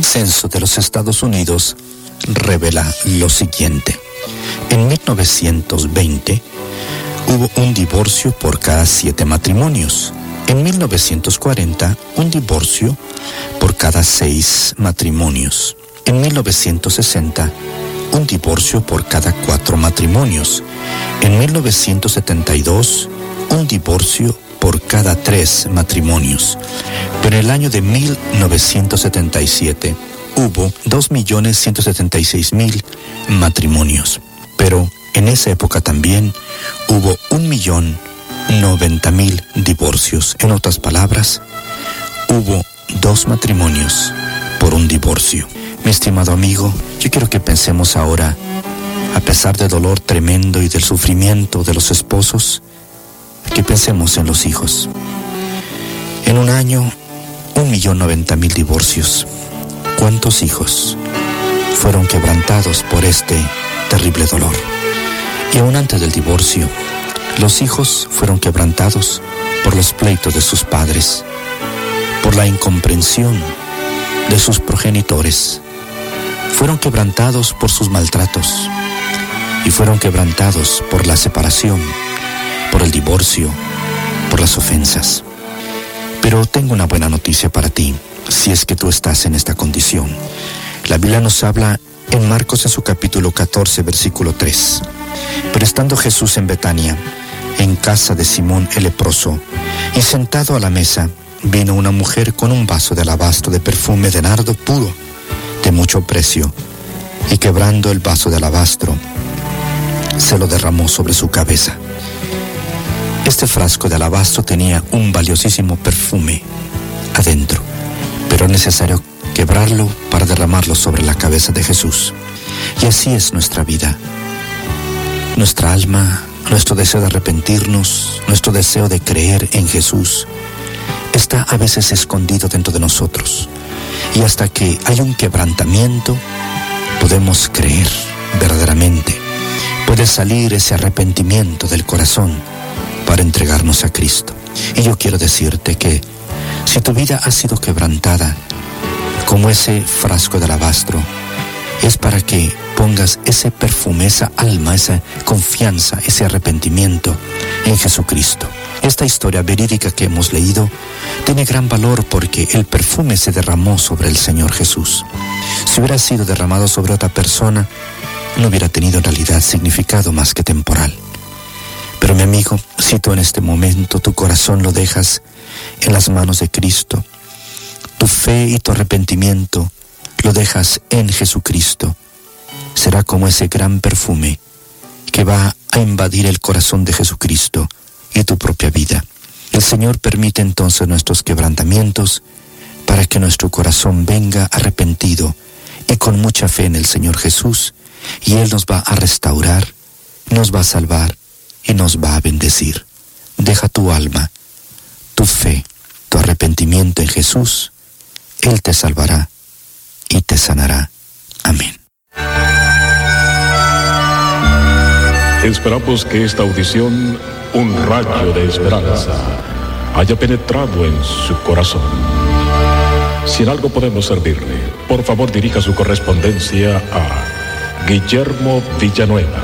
Censo de los Estados Unidos revela lo siguiente. En 1920 hubo un divorcio por cada siete matrimonios. En 1940, un divorcio por cada seis matrimonios. En 1960, un divorcio por cada cuatro matrimonios. En 1972, un divorcio por cada tres matrimonios. Pero en el año de 1977 hubo 2.176.000 matrimonios. Pero en esa época también hubo 1.090.000 divorcios. En otras palabras, hubo dos matrimonios por un divorcio. Mi estimado amigo, yo quiero que pensemos ahora, a pesar del dolor tremendo y del sufrimiento de los esposos, que pensemos en los hijos. En un año, un millón noventa mil divorcios. ¿Cuántos hijos fueron quebrantados por este terrible dolor? Y aún antes del divorcio, los hijos fueron quebrantados por los pleitos de sus padres, por la incomprensión de sus progenitores. Fueron quebrantados por sus maltratos y fueron quebrantados por la separación, por el divorcio, por las ofensas. Pero tengo una buena noticia para ti, si es que tú estás en esta condición. La Biblia nos habla en Marcos en su capítulo 14, versículo 3. Pero estando Jesús en Betania, en casa de Simón el leproso, y sentado a la mesa, vino una mujer con un vaso de alabastro de perfume de nardo puro, de mucho precio, y quebrando el vaso de alabastro, se lo derramó sobre su cabeza. Este frasco de alabastro tenía un valiosísimo perfume adentro, pero es necesario quebrarlo para derramarlo sobre la cabeza de Jesús. Y así es nuestra vida. Nuestra alma, nuestro deseo de arrepentirnos, nuestro deseo de creer en Jesús, está a veces escondido dentro de nosotros. Y hasta que hay un quebrantamiento, podemos creer verdaderamente. Puede salir ese arrepentimiento del corazón para entregarnos a Cristo. Y yo quiero decirte que si tu vida ha sido quebrantada, como ese frasco de alabastro, es para que pongas ese perfume, esa alma, esa confianza, ese arrepentimiento en Jesucristo. Esta historia verídica que hemos leído tiene gran valor porque el perfume se derramó sobre el Señor Jesús. Si hubiera sido derramado sobre otra persona, no hubiera tenido en realidad significado más que temporal. Pero mi amigo, si tú en este momento tu corazón lo dejas en las manos de Cristo, tu fe y tu arrepentimiento lo dejas en Jesucristo, será como ese gran perfume que va a invadir el corazón de Jesucristo y tu propia vida. El Señor permite entonces nuestros quebrantamientos para que nuestro corazón venga arrepentido y con mucha fe en el Señor Jesús, y Él nos va a restaurar, nos va a salvar y nos va a bendecir. Deja tu alma, tu fe, tu arrepentimiento en Jesús, Él te salvará y te sanará. Amén. Esperamos que esta audición, un rayo de esperanza, haya penetrado en su corazón. Si en algo podemos servirle, por favor dirija su correspondencia a Guillermo Villanueva,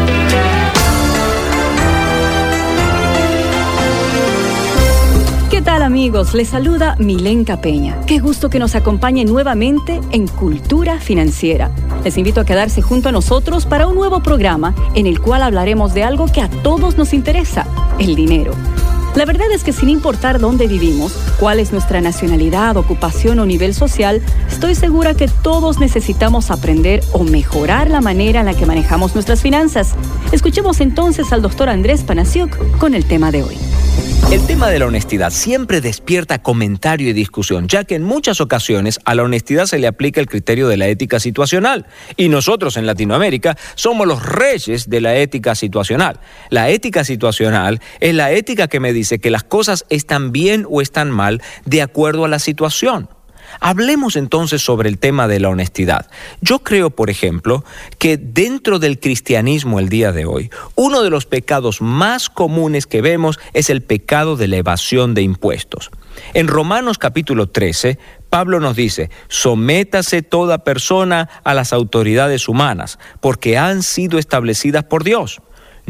Amigos? Les saluda Milenka Peña. Qué gusto que nos acompañen nuevamente en Cultura Financiera. Les invito a quedarse junto a nosotros para un nuevo programa en el cual hablaremos de algo que a todos nos interesa, el dinero. La verdad es que sin importar dónde vivimos, cuál es nuestra nacionalidad, ocupación o nivel social, estoy segura que todos necesitamos aprender o mejorar la manera en la que manejamos nuestras finanzas. Escuchemos entonces al doctor Andrés Panasiuk con el tema de hoy. El tema de la honestidad siempre despierta comentario y discusión, ya que en muchas ocasiones a la honestidad se le aplica el criterio de la ética situacional. Y nosotros en Latinoamérica somos los reyes de la ética situacional. La ética situacional es la ética que me dice que las cosas están bien o están mal de acuerdo a la situación. Hablemos entonces sobre el tema de la honestidad. Yo creo, por ejemplo, que dentro del cristianismo el día de hoy, uno de los pecados más comunes que vemos es el pecado de la evasión de impuestos. En Romanos capítulo 13, Pablo nos dice, sométase toda persona a las autoridades humanas, porque han sido establecidas por Dios.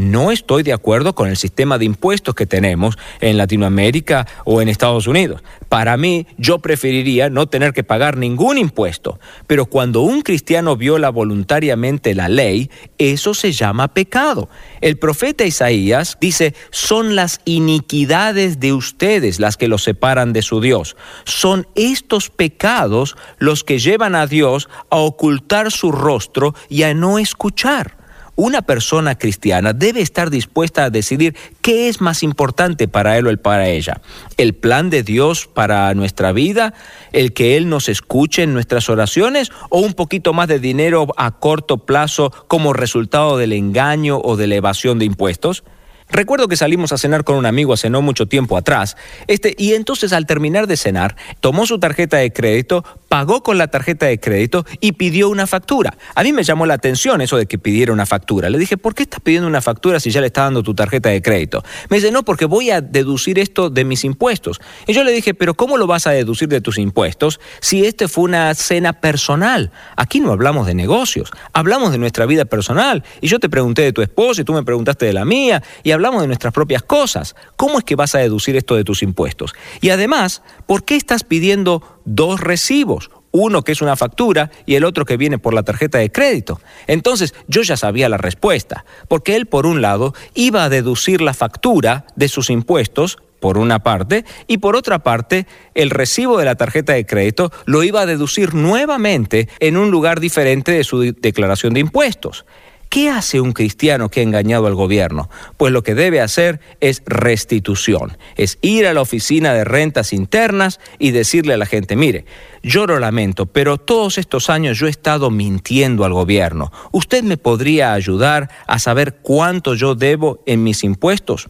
No estoy de acuerdo con el sistema de impuestos que tenemos en Latinoamérica o en Estados Unidos. Para mí, yo preferiría no tener que pagar ningún impuesto. Pero cuando un cristiano viola voluntariamente la ley, eso se llama pecado. El profeta Isaías dice, son las iniquidades de ustedes las que los separan de su Dios. Son estos pecados los que llevan a Dios a ocultar su rostro y a no escuchar una persona cristiana debe estar dispuesta a decidir qué es más importante para él o para ella. El plan de Dios para nuestra vida, el que Él nos escuche en nuestras oraciones o un poquito más de dinero a corto plazo como resultado del engaño o de la evasión de impuestos. Recuerdo que salimos a cenar con un amigo hace no mucho tiempo atrás, este, y entonces al terminar de cenar, tomó su tarjeta de crédito, pagó con la tarjeta de crédito y pidió una factura. A mí me llamó la atención eso de que pidiera una factura. Le dije, ¿por qué estás pidiendo una factura si ya le está dando tu tarjeta de crédito? Me dice, no, porque voy a deducir esto de mis impuestos. Y yo le dije, pero ¿cómo lo vas a deducir de tus impuestos si este fue una cena personal? Aquí no hablamos de negocios, hablamos de nuestra vida personal. Y yo te pregunté de tu esposo y tú me preguntaste de la mía y hablamos de nuestras propias cosas. ¿Cómo es que vas a deducir esto de tus impuestos? Y además, ¿por qué estás pidiendo dos recibos? Uno que es una factura y el otro que viene por la tarjeta de crédito. Entonces yo ya sabía la respuesta, porque él por un lado iba a deducir la factura de sus impuestos por una parte, y por otra parte, el recibo de la tarjeta de crédito lo iba a deducir nuevamente en un lugar diferente de su declaración de impuestos. ¿Qué hace un cristiano que ha engañado al gobierno? Pues lo que debe hacer es restitución, es ir a la oficina de rentas internas y decirle a la gente, mire, yo lo lamento, pero todos estos años yo he estado mintiendo al gobierno. ¿Usted me podría ayudar a saber cuánto yo debo en mis impuestos?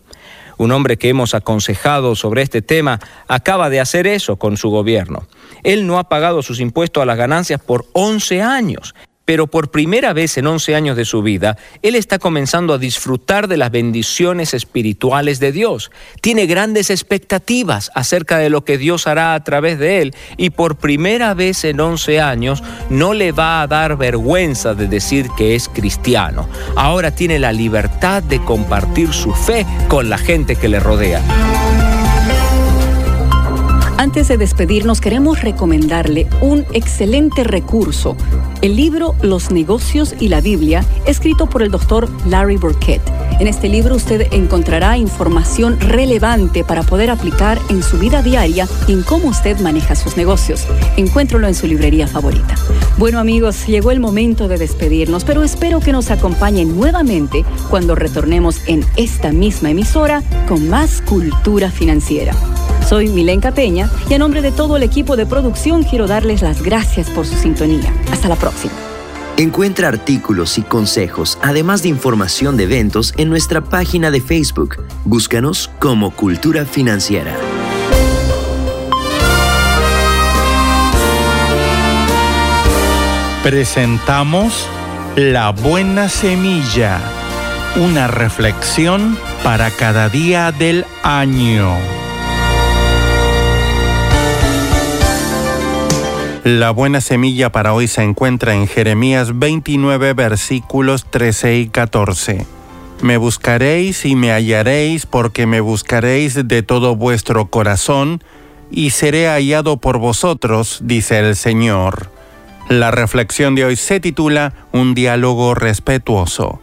Un hombre que hemos aconsejado sobre este tema acaba de hacer eso con su gobierno. Él no ha pagado sus impuestos a las ganancias por 11 años pero por primera vez en 11 años de su vida, él está comenzando a disfrutar de las bendiciones espirituales de Dios. Tiene grandes expectativas acerca de lo que Dios hará a través de él y por primera vez en 11 años no le va a dar vergüenza de decir que es cristiano. Ahora tiene la libertad de compartir su fe con la gente que le rodea. Antes de despedirnos, queremos recomendarle un excelente recurso, el libro Los negocios y la Biblia, escrito por el doctor Larry Burkett. En este libro usted encontrará información relevante para poder aplicar en su vida diaria y en cómo usted maneja sus negocios. Encuéntralo en su librería favorita. Bueno amigos, llegó el momento de despedirnos, pero espero que nos acompañen nuevamente cuando retornemos en esta misma emisora con más cultura financiera. Soy Milenka Peña y a nombre de todo el equipo de producción quiero darles las gracias por su sintonía. Hasta la próxima. Encuentra artículos y consejos, además de información de eventos, en nuestra página de Facebook. Búscanos como Cultura Financiera. Presentamos La Buena Semilla, una reflexión para cada día del año. La buena semilla para hoy se encuentra en Jeremías 29 versículos 13 y 14. Me buscaréis y me hallaréis porque me buscaréis de todo vuestro corazón y seré hallado por vosotros, dice el Señor. La reflexión de hoy se titula Un diálogo respetuoso.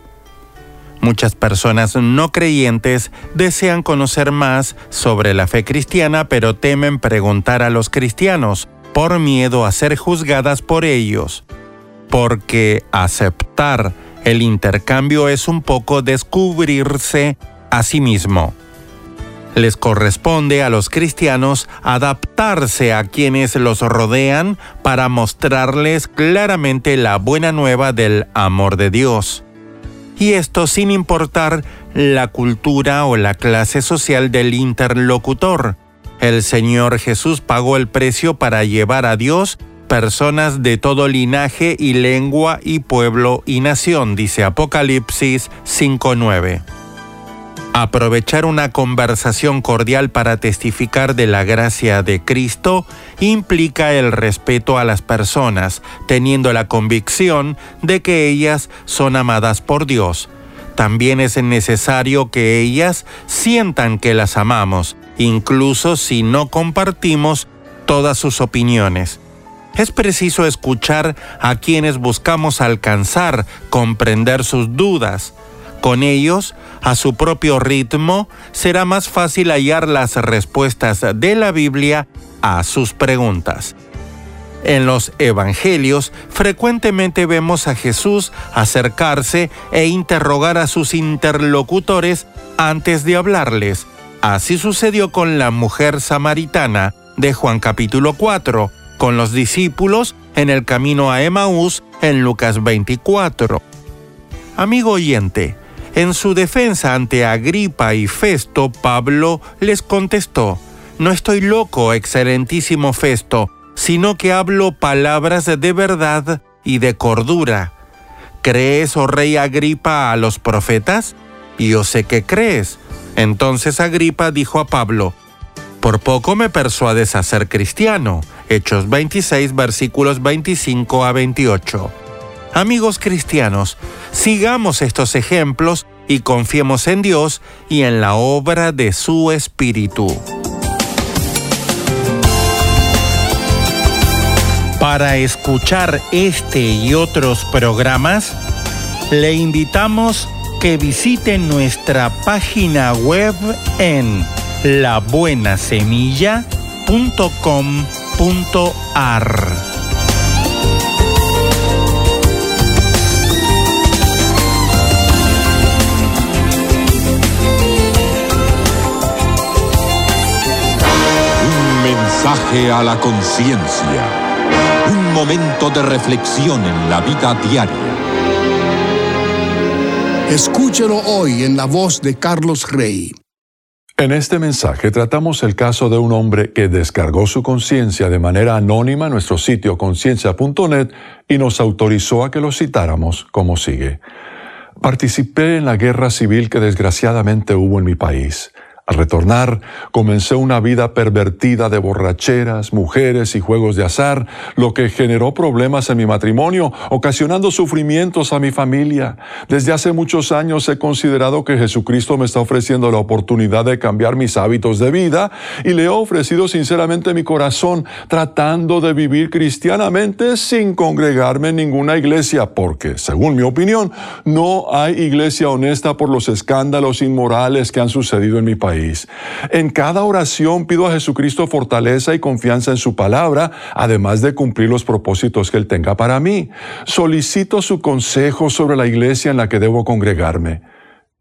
Muchas personas no creyentes desean conocer más sobre la fe cristiana, pero temen preguntar a los cristianos por miedo a ser juzgadas por ellos, porque aceptar el intercambio es un poco descubrirse a sí mismo. Les corresponde a los cristianos adaptarse a quienes los rodean para mostrarles claramente la buena nueva del amor de Dios. Y esto sin importar la cultura o la clase social del interlocutor. El Señor Jesús pagó el precio para llevar a Dios personas de todo linaje y lengua y pueblo y nación, dice Apocalipsis 5.9. Aprovechar una conversación cordial para testificar de la gracia de Cristo implica el respeto a las personas, teniendo la convicción de que ellas son amadas por Dios. También es necesario que ellas sientan que las amamos, incluso si no compartimos todas sus opiniones. Es preciso escuchar a quienes buscamos alcanzar, comprender sus dudas, con ellos, a su propio ritmo, será más fácil hallar las respuestas de la Biblia a sus preguntas. En los Evangelios frecuentemente vemos a Jesús acercarse e interrogar a sus interlocutores antes de hablarles. Así sucedió con la mujer samaritana de Juan capítulo 4, con los discípulos en el camino a Emaús en Lucas 24. Amigo oyente, en su defensa ante Agripa y Festo, Pablo les contestó, No estoy loco, excelentísimo Festo, sino que hablo palabras de verdad y de cordura. ¿Crees, oh rey Agripa, a los profetas? Yo sé que crees. Entonces Agripa dijo a Pablo, Por poco me persuades a ser cristiano. Hechos 26, versículos 25 a 28. Amigos cristianos, sigamos estos ejemplos y confiemos en Dios y en la obra de su Espíritu. Para escuchar este y otros programas, le invitamos que visite nuestra página web en labuenasemilla.com.ar. mensaje a la conciencia. Un momento de reflexión en la vida diaria. Escúchelo hoy en la voz de Carlos Rey. En este mensaje tratamos el caso de un hombre que descargó su conciencia de manera anónima en nuestro sitio conciencia.net y nos autorizó a que lo citáramos como sigue. Participé en la guerra civil que desgraciadamente hubo en mi país. Al retornar, comencé una vida pervertida de borracheras, mujeres y juegos de azar, lo que generó problemas en mi matrimonio, ocasionando sufrimientos a mi familia. Desde hace muchos años he considerado que Jesucristo me está ofreciendo la oportunidad de cambiar mis hábitos de vida y le he ofrecido sinceramente mi corazón, tratando de vivir cristianamente sin congregarme en ninguna iglesia, porque, según mi opinión, no hay iglesia honesta por los escándalos inmorales que han sucedido en mi país. En cada oración pido a Jesucristo fortaleza y confianza en su palabra, además de cumplir los propósitos que Él tenga para mí. Solicito su consejo sobre la iglesia en la que debo congregarme.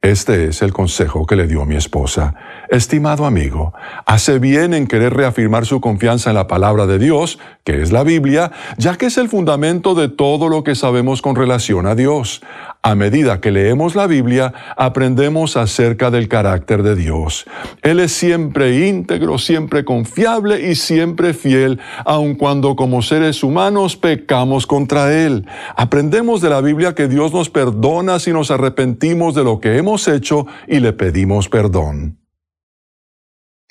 Este es el consejo que le dio mi esposa. Estimado amigo, hace bien en querer reafirmar su confianza en la palabra de Dios, que es la Biblia, ya que es el fundamento de todo lo que sabemos con relación a Dios. A medida que leemos la Biblia, aprendemos acerca del carácter de Dios. Él es siempre íntegro, siempre confiable y siempre fiel, aun cuando como seres humanos pecamos contra Él. Aprendemos de la Biblia que Dios nos perdona si nos arrepentimos de lo que hemos hecho y le pedimos perdón.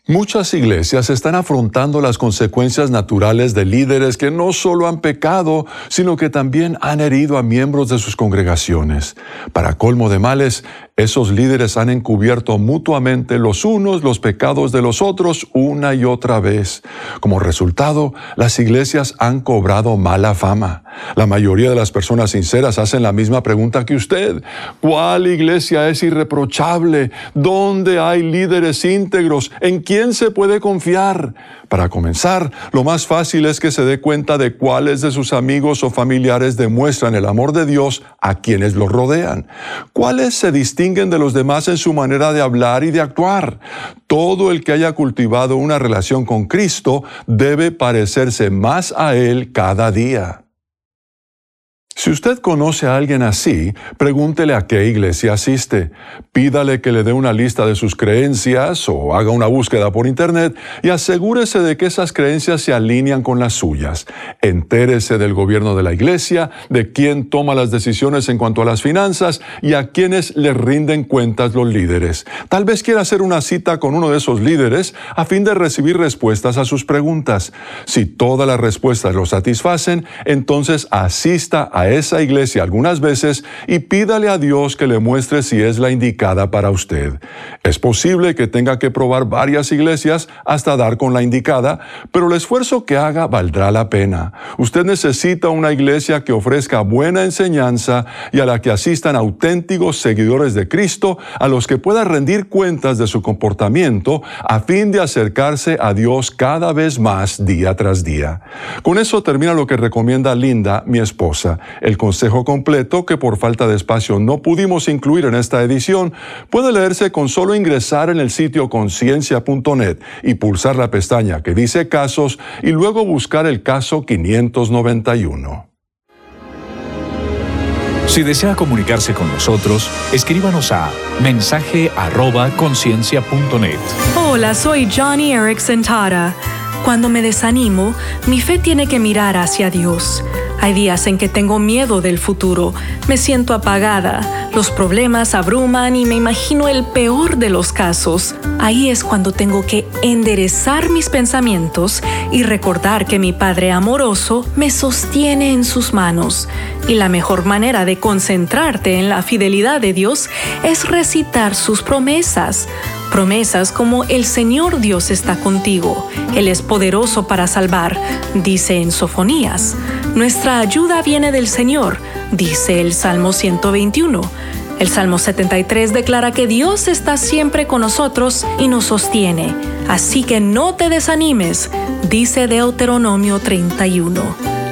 Muchas iglesias están afrontando las consecuencias naturales de líderes que no solo han pecado, sino que también han herido a miembros de sus congregaciones. Para colmo de males, esos líderes han encubierto mutuamente los unos los pecados de los otros una y otra vez. Como resultado, las iglesias han cobrado mala fama. La mayoría de las personas sinceras hacen la misma pregunta que usted. ¿Cuál iglesia es irreprochable? ¿Dónde hay líderes íntegros? ¿En quién se puede confiar? Para comenzar, lo más fácil es que se dé cuenta de cuáles de sus amigos o familiares demuestran el amor de Dios a quienes los rodean. Cuáles se distinguen de los demás en su manera de hablar y de actuar. Todo el que haya cultivado una relación con Cristo debe parecerse más a Él cada día. Si usted conoce a alguien así, pregúntele a qué iglesia asiste, pídale que le dé una lista de sus creencias o haga una búsqueda por internet y asegúrese de que esas creencias se alinean con las suyas. Entérese del gobierno de la iglesia, de quién toma las decisiones en cuanto a las finanzas y a quienes le rinden cuentas los líderes. Tal vez quiera hacer una cita con uno de esos líderes a fin de recibir respuestas a sus preguntas. Si todas las respuestas lo satisfacen, entonces asista a esa iglesia algunas veces y pídale a Dios que le muestre si es la indicada para usted. Es posible que tenga que probar varias iglesias hasta dar con la indicada, pero el esfuerzo que haga valdrá la pena. Usted necesita una iglesia que ofrezca buena enseñanza y a la que asistan auténticos seguidores de Cristo, a los que pueda rendir cuentas de su comportamiento a fin de acercarse a Dios cada vez más día tras día. Con eso termina lo que recomienda Linda, mi esposa. El consejo completo, que por falta de espacio no pudimos incluir en esta edición, puede leerse con solo ingresar en el sitio conciencia.net y pulsar la pestaña que dice casos y luego buscar el caso 591. Si desea comunicarse con nosotros, escríbanos a mensaje@conciencia.net. Hola, soy Johnny Erickson Tara. Cuando me desanimo, mi fe tiene que mirar hacia Dios. Hay días en que tengo miedo del futuro, me siento apagada, los problemas abruman y me imagino el peor de los casos. Ahí es cuando tengo que enderezar mis pensamientos y recordar que mi Padre amoroso me sostiene en sus manos. Y la mejor manera de concentrarte en la fidelidad de Dios es recitar sus promesas. Promesas como el Señor Dios está contigo, Él es poderoso para salvar, dice en Sofonías. Nuestra ayuda viene del Señor, dice el Salmo 121. El Salmo 73 declara que Dios está siempre con nosotros y nos sostiene. Así que no te desanimes, dice Deuteronomio 31.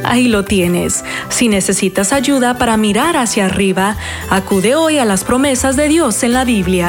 Ahí lo tienes. Si necesitas ayuda para mirar hacia arriba, acude hoy a las promesas de Dios en la Biblia.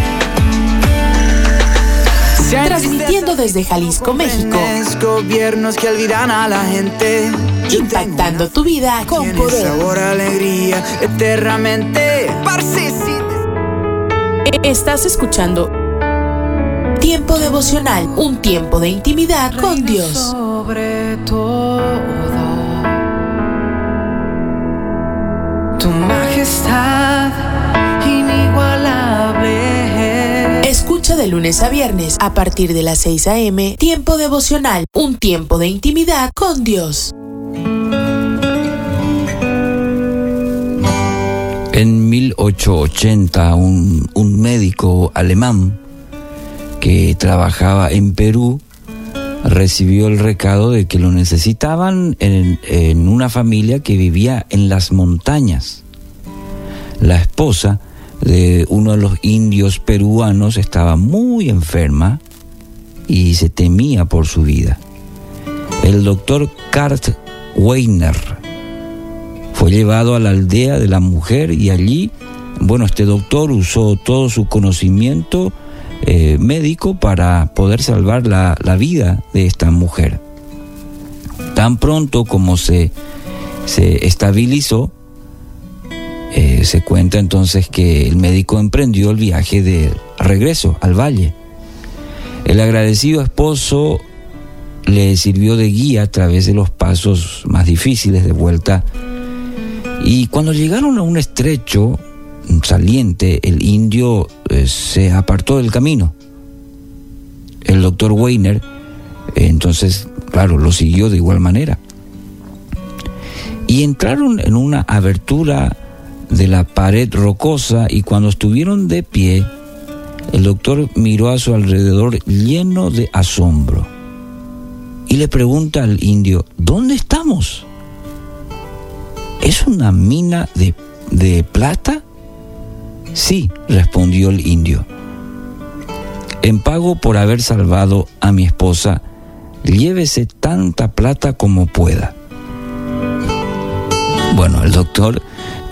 Transmitiendo desde Jalisco, México. Gobiernos que olvidan a la gente. Impactando tu vida con poder. Sabor, alegría, eternamente. Estás escuchando Tiempo devocional, un tiempo de intimidad con Dios. Sobre todo, tu majestad Escucha de lunes a viernes a partir de las 6 a.m. Tiempo devocional, un tiempo de intimidad con Dios. En 1880, un, un médico alemán que trabajaba en Perú recibió el recado de que lo necesitaban en, en una familia que vivía en las montañas. La esposa de uno de los indios peruanos estaba muy enferma y se temía por su vida. El doctor Kurt Weiner fue llevado a la aldea de la mujer y allí, bueno, este doctor usó todo su conocimiento eh, médico para poder salvar la, la, vida de esta mujer. Tan pronto como se, se estabilizó, eh, se cuenta entonces que el médico emprendió el viaje de regreso al valle. El agradecido esposo le sirvió de guía a través de los pasos más difíciles de vuelta y cuando llegaron a un estrecho saliente, el indio eh, se apartó del camino. El doctor Weiner Entonces, claro, lo siguió de igual manera. Y entraron en una abertura de la pared rocosa y cuando estuvieron de pie, el doctor miró a su alrededor lleno de asombro y le pregunta al indio, ¿dónde estamos? ¿Es una mina de, de plata? Sí, respondió el indio. En pago por haber salvado a mi esposa, llévese tanta plata como pueda. Bueno, el doctor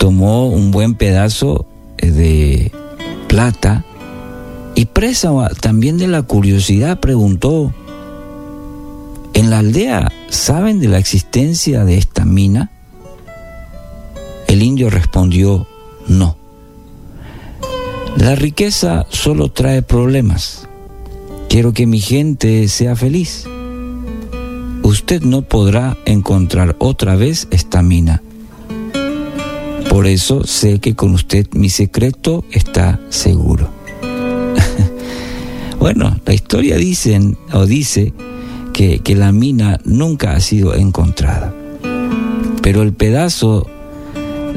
tomó un buen pedazo eh, de plata y presa también de la curiosidad preguntó, ¿en la aldea saben de la existencia de esta mina? El indio respondió, no. La riqueza solo trae problemas. Quiero que mi gente sea feliz. Usted no podrá encontrar otra vez esta mina. Por eso sé que con usted mi secreto está seguro. bueno, la historia dice o dice que, que la mina nunca ha sido encontrada. Pero el pedazo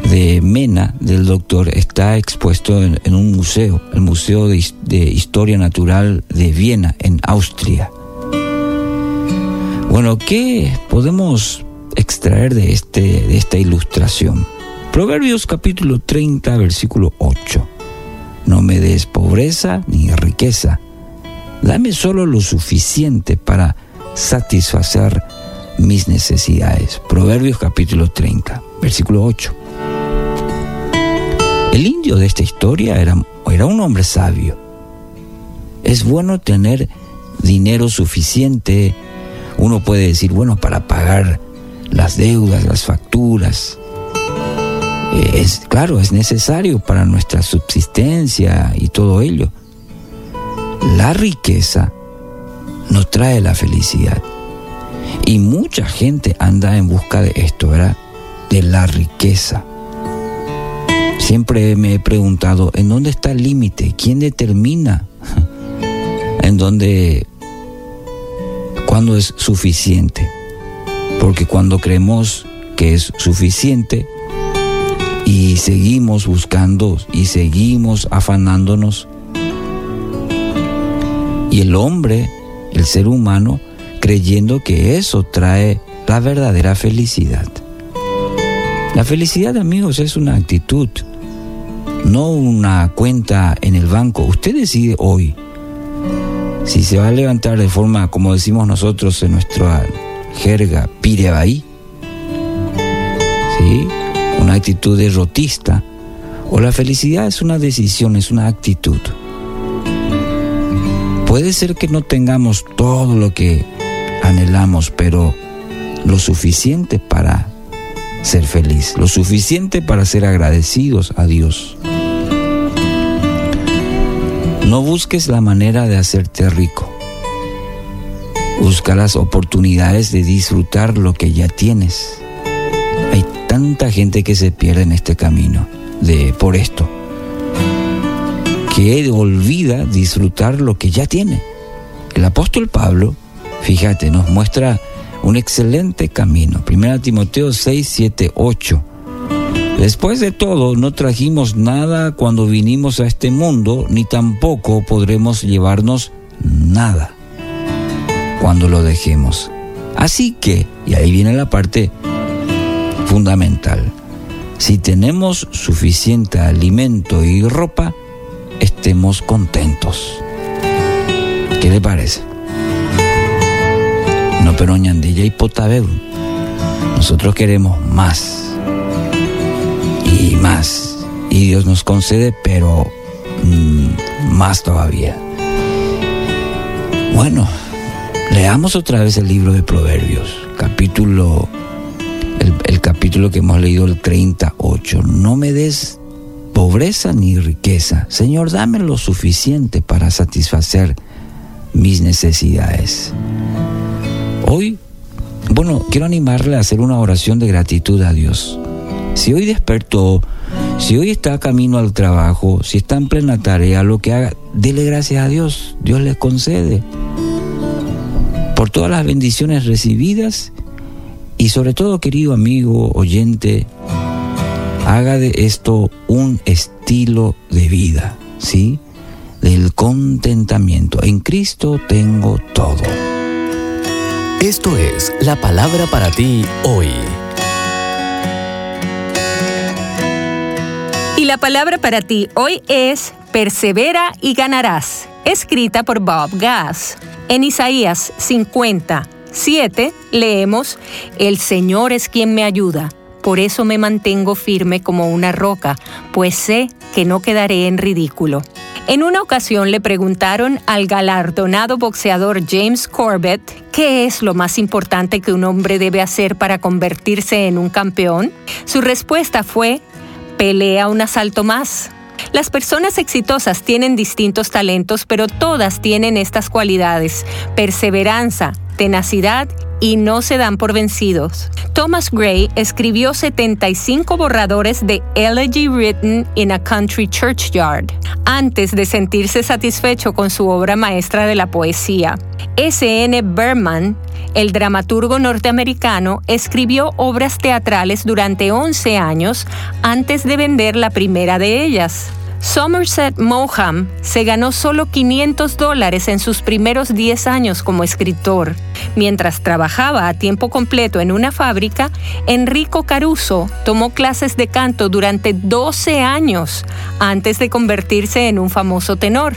de Mena del doctor está expuesto en, un museo, el Museo de, Historia Natural de Viena, en Austria. Bueno, ¿qué podemos extraer de, este, de esta ilustración? Proverbios capítulo 30, versículo 8. No me des pobreza ni riqueza. Dame solo lo suficiente para satisfacer mis necesidades. Proverbios capítulo 30, versículo 8. El indio de esta historia era, era un hombre sabio. Es bueno tener dinero suficiente, uno puede decir, bueno, para pagar las deudas, las facturas. Es claro, es necesario para nuestra subsistencia y todo ello. La riqueza nos trae la felicidad. Y mucha gente anda en busca de esto, ¿verdad? De la riqueza. Siempre me he preguntado, ¿en dónde está el límite? ¿Quién determina en dónde, cuándo es suficiente? Porque cuando creemos que es suficiente y seguimos buscando y seguimos afanándonos, y el hombre, el ser humano, creyendo que eso trae la verdadera felicidad. La felicidad, amigos, es una actitud no una cuenta en el banco. Usted decide hoy si se va a levantar de forma, como decimos nosotros en nuestra jerga, pirebaí, ¿sí? Una actitud derrotista, o la felicidad es una decisión, es una actitud. Puede ser que no tengamos todo lo que anhelamos, pero lo suficiente para ser feliz, lo suficiente para ser agradecidos a Dios. No busques la manera de hacerte rico. Busca las oportunidades de disfrutar lo que ya tienes. Tanta gente que se pierde en este camino de por esto que olvida disfrutar lo que ya tiene. El apóstol Pablo, fíjate, nos muestra un excelente camino. 1 Timoteo 6, 7, 8. Después de todo, no trajimos nada cuando vinimos a este mundo, ni tampoco podremos llevarnos nada cuando lo dejemos. Así que, y ahí viene la parte fundamental, si tenemos suficiente alimento y ropa, estemos contentos. ¿Qué le parece? No, pero ñandilla y potabeu. Nosotros queremos más y más. Y Dios nos concede, pero mm, más todavía. Bueno, leamos otra vez el libro de Proverbios, capítulo, capítulo que hemos leído, el 38. No me des pobreza ni riqueza. Señor, dame lo suficiente para satisfacer mis necesidades. Hoy, bueno, quiero animarle a hacer una oración de gratitud a Dios. Si hoy despertó, si hoy está camino al trabajo, si está en plena tarea, lo que haga, dele gracias a Dios. Dios le concede. por todas las bendiciones recibidas y sobre todo, querido amigo oyente, haga de esto un estilo de vida, ¿sí? Del contentamiento. En Cristo tengo todo. Esto es la palabra para ti hoy. Y la palabra para ti hoy es persevera y ganarás, escrita por Bob Gass. En Isaías 50, 7 leemos, El Señor es quien me ayuda, por eso me mantengo firme como una roca, pues sé que no quedaré en ridículo. En una ocasión le preguntaron al galardonado boxeador James Corbett qué es lo más importante que un hombre debe hacer para convertirse en un campeón. Su respuesta fue, pelea un asalto más. Las personas exitosas tienen distintos talentos, pero todas tienen estas cualidades, perseverancia, tenacidad y no se dan por vencidos. Thomas Gray escribió 75 borradores de Elegy Written in a Country Churchyard antes de sentirse satisfecho con su obra maestra de la poesía. S.N. Berman, el dramaturgo norteamericano, escribió obras teatrales durante 11 años antes de vender la primera de ellas. Somerset Maugham se ganó solo 500 dólares en sus primeros 10 años como escritor. Mientras trabajaba a tiempo completo en una fábrica, Enrico Caruso tomó clases de canto durante 12 años antes de convertirse en un famoso tenor.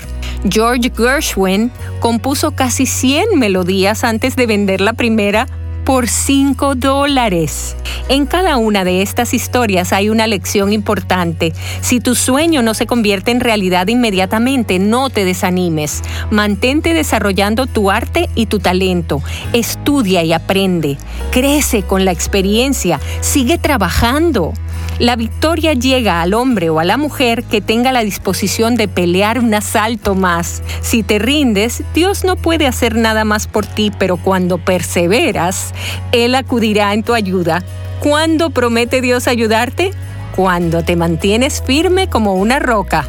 George Gershwin compuso casi 100 melodías antes de vender la primera por 5 dólares. En cada una de estas historias hay una lección importante. Si tu sueño no se convierte en realidad inmediatamente, no te desanimes. Mantente desarrollando tu arte y tu talento. Estudia y aprende. Crece con la experiencia. Sigue trabajando. La victoria llega al hombre o a la mujer que tenga la disposición de pelear un asalto más. Si te rindes, Dios no puede hacer nada más por ti, pero cuando perseveras, Él acudirá en tu ayuda. ¿Cuándo promete Dios ayudarte? Cuando te mantienes firme como una roca.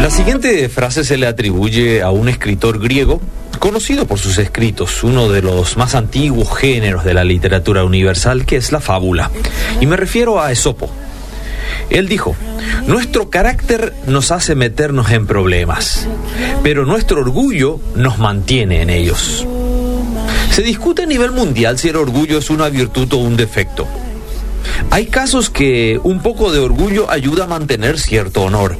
La siguiente frase se le atribuye a un escritor griego conocido por sus escritos, uno de los más antiguos géneros de la literatura universal, que es la fábula. Y me refiero a Esopo. Él dijo, nuestro carácter nos hace meternos en problemas, pero nuestro orgullo nos mantiene en ellos. Se discute a nivel mundial si el orgullo es una virtud o un defecto. Hay casos que un poco de orgullo ayuda a mantener cierto honor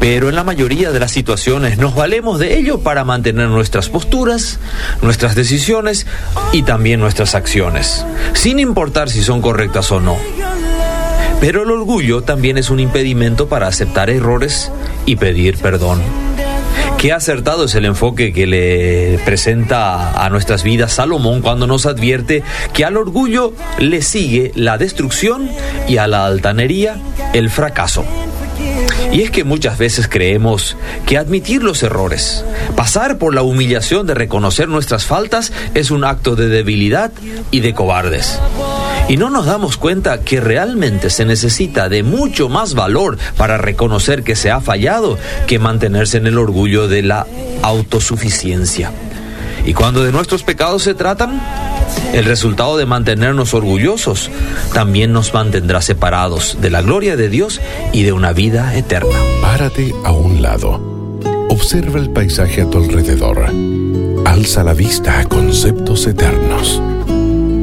pero en la mayoría de las situaciones nos valemos de ello para mantener nuestras posturas, nuestras decisiones y también nuestras acciones, sin importar si son correctas o no. Pero el orgullo también es un impedimento para aceptar errores y pedir perdón. Qué acertado es el enfoque que le presenta a nuestras vidas Salomón cuando nos advierte que al orgullo le sigue la destrucción y a la altanería el fracaso. Y es que muchas veces creemos que admitir los errores, pasar por la humillación de reconocer nuestras faltas es un acto de debilidad y de cobardes. Y no nos damos cuenta que realmente se necesita de mucho más valor para reconocer que se ha fallado que mantenerse en el orgullo de la autosuficiencia. Y cuando de nuestros pecados se tratan, el resultado de mantenernos orgullosos también nos mantendrá separados de la gloria de Dios y de una vida eterna. Párate a un lado. Observa el paisaje a tu alrededor. Alza la vista a conceptos eternos.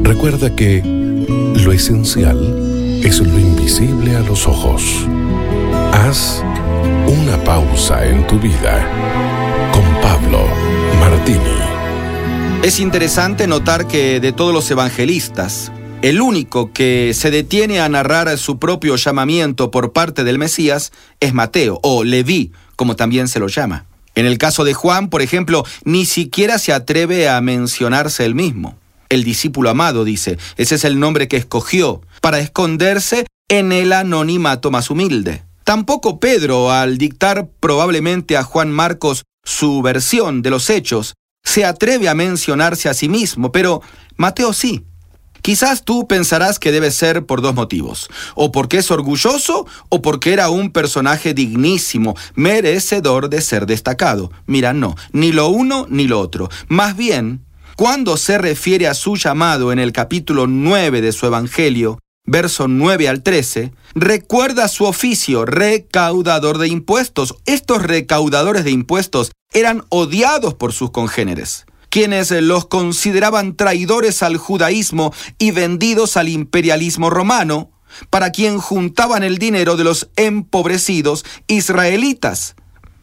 Recuerda que lo esencial es lo invisible a los ojos. Haz una pausa en tu vida con Pablo Martini. Es interesante notar que de todos los evangelistas, el único que se detiene a narrar su propio llamamiento por parte del Mesías es Mateo, o Leví, como también se lo llama. En el caso de Juan, por ejemplo, ni siquiera se atreve a mencionarse él mismo. El discípulo amado, dice, ese es el nombre que escogió para esconderse en el anonimato más humilde. Tampoco Pedro, al dictar probablemente a Juan Marcos su versión de los hechos, se atreve a mencionarse a sí mismo, pero Mateo sí. Quizás tú pensarás que debe ser por dos motivos, o porque es orgulloso o porque era un personaje dignísimo, merecedor de ser destacado. Mira, no, ni lo uno ni lo otro. Más bien, cuando se refiere a su llamado en el capítulo 9 de su Evangelio, verso 9 al 13, recuerda su oficio, recaudador de impuestos. Estos recaudadores de impuestos eran odiados por sus congéneres quienes los consideraban traidores al judaísmo y vendidos al imperialismo romano, para quien juntaban el dinero de los empobrecidos israelitas.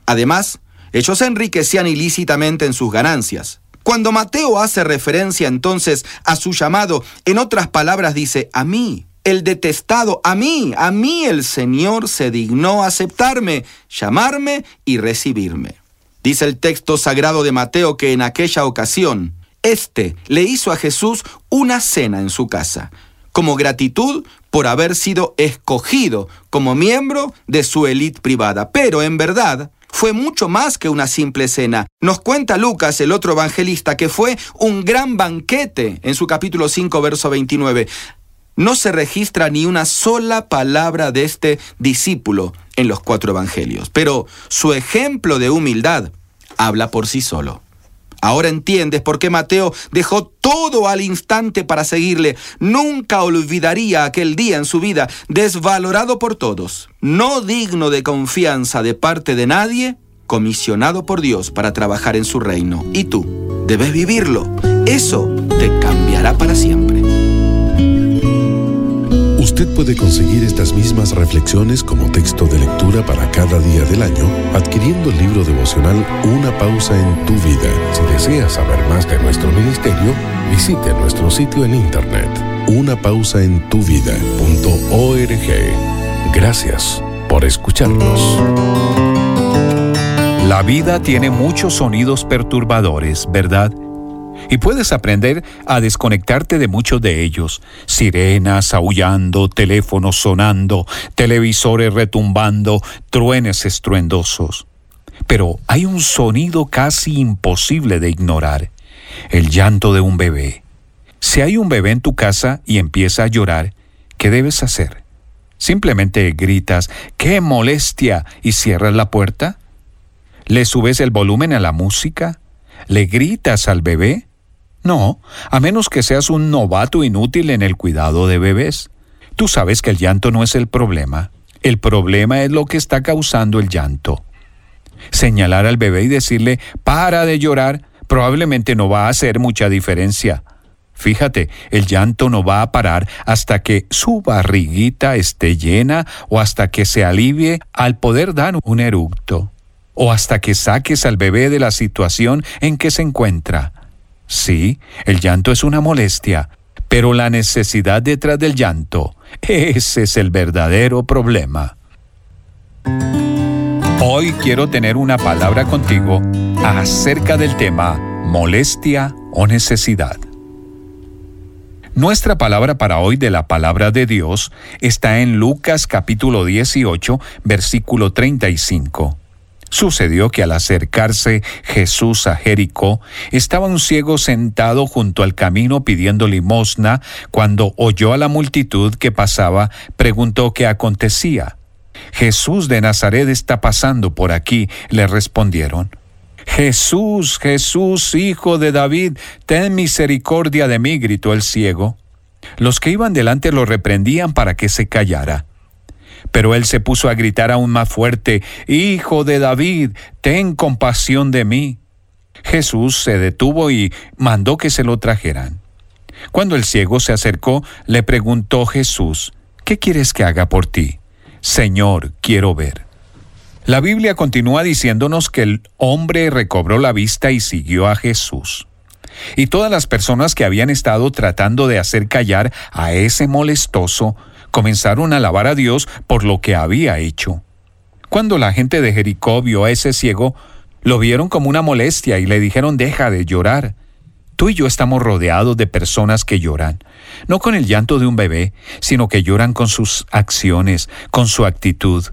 Además, ellos se enriquecían ilícitamente en sus ganancias. Cuando Mateo hace referencia entonces a su llamado, en otras palabras dice, a mí, el detestado, a mí, a mí el Señor se dignó aceptarme, llamarme y recibirme. Dice el texto sagrado de Mateo que en aquella ocasión, éste le hizo a Jesús una cena en su casa, como gratitud por haber sido escogido como miembro de su élite privada. Pero en verdad, fue mucho más que una simple cena. Nos cuenta Lucas, el otro evangelista, que fue un gran banquete en su capítulo 5, verso 29. No se registra ni una sola palabra de este discípulo en los cuatro evangelios, pero su ejemplo de humildad habla por sí solo. Ahora entiendes por qué Mateo dejó todo al instante para seguirle. Nunca olvidaría aquel día en su vida, desvalorado por todos, no digno de confianza de parte de nadie, comisionado por Dios para trabajar en su reino. Y tú debes vivirlo. Eso te cambiará para siempre. Usted puede conseguir estas mismas reflexiones como texto de lectura para cada día del año adquiriendo el libro devocional Una pausa en tu vida. Si desea saber más de nuestro ministerio, visite nuestro sitio en internet unapausaentuvida.org. Gracias por escucharnos. La vida tiene muchos sonidos perturbadores, ¿verdad? Y puedes aprender a desconectarte de muchos de ellos. Sirenas aullando, teléfonos sonando, televisores retumbando, truenes estruendosos. Pero hay un sonido casi imposible de ignorar, el llanto de un bebé. Si hay un bebé en tu casa y empieza a llorar, ¿qué debes hacer? ¿Simplemente gritas, ¡qué molestia! y cierras la puerta? ¿Le subes el volumen a la música? ¿Le gritas al bebé? No, a menos que seas un novato inútil en el cuidado de bebés. Tú sabes que el llanto no es el problema. El problema es lo que está causando el llanto. Señalar al bebé y decirle, para de llorar, probablemente no va a hacer mucha diferencia. Fíjate, el llanto no va a parar hasta que su barriguita esté llena o hasta que se alivie al poder dar un eructo o hasta que saques al bebé de la situación en que se encuentra. Sí, el llanto es una molestia, pero la necesidad detrás del llanto, ese es el verdadero problema. Hoy quiero tener una palabra contigo acerca del tema molestia o necesidad. Nuestra palabra para hoy de la palabra de Dios está en Lucas capítulo 18, versículo 35. Sucedió que al acercarse Jesús a Jericó, estaba un ciego sentado junto al camino pidiendo limosna. Cuando oyó a la multitud que pasaba, preguntó qué acontecía. Jesús de Nazaret está pasando por aquí, le respondieron. Jesús, Jesús, hijo de David, ten misericordia de mí, gritó el ciego. Los que iban delante lo reprendían para que se callara. Pero él se puso a gritar aún más fuerte, Hijo de David, ten compasión de mí. Jesús se detuvo y mandó que se lo trajeran. Cuando el ciego se acercó, le preguntó Jesús, ¿qué quieres que haga por ti? Señor, quiero ver. La Biblia continúa diciéndonos que el hombre recobró la vista y siguió a Jesús. Y todas las personas que habían estado tratando de hacer callar a ese molestoso comenzaron a alabar a Dios por lo que había hecho. Cuando la gente de Jericó vio a ese ciego, lo vieron como una molestia y le dijeron deja de llorar. Tú y yo estamos rodeados de personas que lloran, no con el llanto de un bebé, sino que lloran con sus acciones, con su actitud.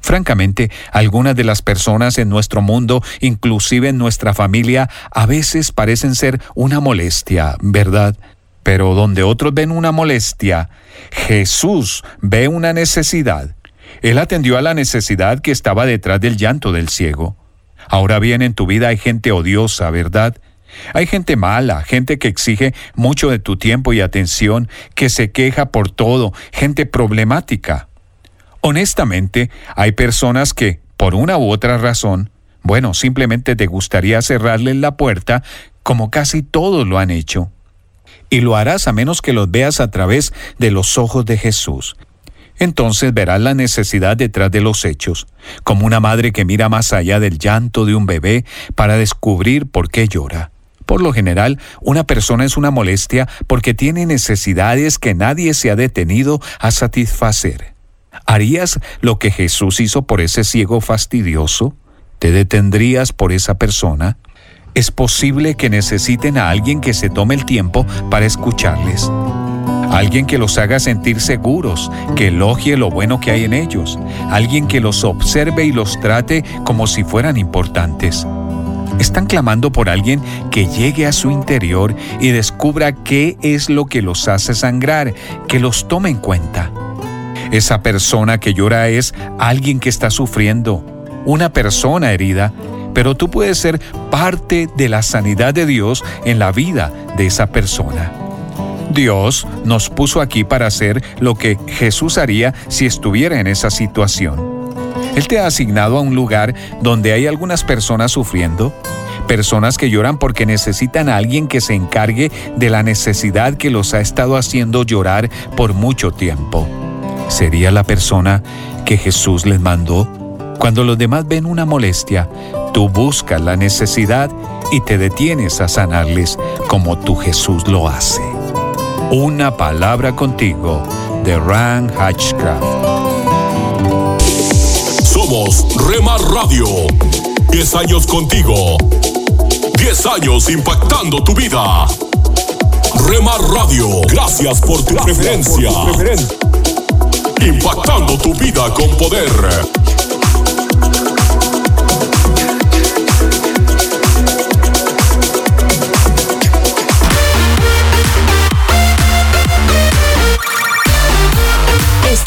Francamente, algunas de las personas en nuestro mundo, inclusive en nuestra familia, a veces parecen ser una molestia, ¿verdad? Pero donde otros ven una molestia, Jesús ve una necesidad. Él atendió a la necesidad que estaba detrás del llanto del ciego. Ahora bien, en tu vida hay gente odiosa, ¿verdad? Hay gente mala, gente que exige mucho de tu tiempo y atención, que se queja por todo, gente problemática. Honestamente, hay personas que, por una u otra razón, bueno, simplemente te gustaría cerrarles la puerta como casi todos lo han hecho. Y lo harás a menos que los veas a través de los ojos de Jesús. Entonces verás la necesidad detrás de los hechos, como una madre que mira más allá del llanto de un bebé para descubrir por qué llora. Por lo general, una persona es una molestia porque tiene necesidades que nadie se ha detenido a satisfacer. ¿Harías lo que Jesús hizo por ese ciego fastidioso? ¿Te detendrías por esa persona? Es posible que necesiten a alguien que se tome el tiempo para escucharles. Alguien que los haga sentir seguros, que elogie lo bueno que hay en ellos. Alguien que los observe y los trate como si fueran importantes. Están clamando por alguien que llegue a su interior y descubra qué es lo que los hace sangrar, que los tome en cuenta. Esa persona que llora es alguien que está sufriendo, una persona herida, pero tú puedes ser parte de la sanidad de Dios en la vida de esa persona. Dios nos puso aquí para hacer lo que Jesús haría si estuviera en esa situación. Él te ha asignado a un lugar donde hay algunas personas sufriendo, personas que lloran porque necesitan a alguien que se encargue de la necesidad que los ha estado haciendo llorar por mucho tiempo. ¿Sería la persona que Jesús les mandó? Cuando los demás ven una molestia, tú buscas la necesidad y te detienes a sanarles como tu Jesús lo hace. Una palabra contigo de Ran Hatchcraft. Somos Rema Radio. 10 años contigo. 10 años impactando tu vida. Rema Radio, gracias por tu preferencia. Impactando tu vida con poder.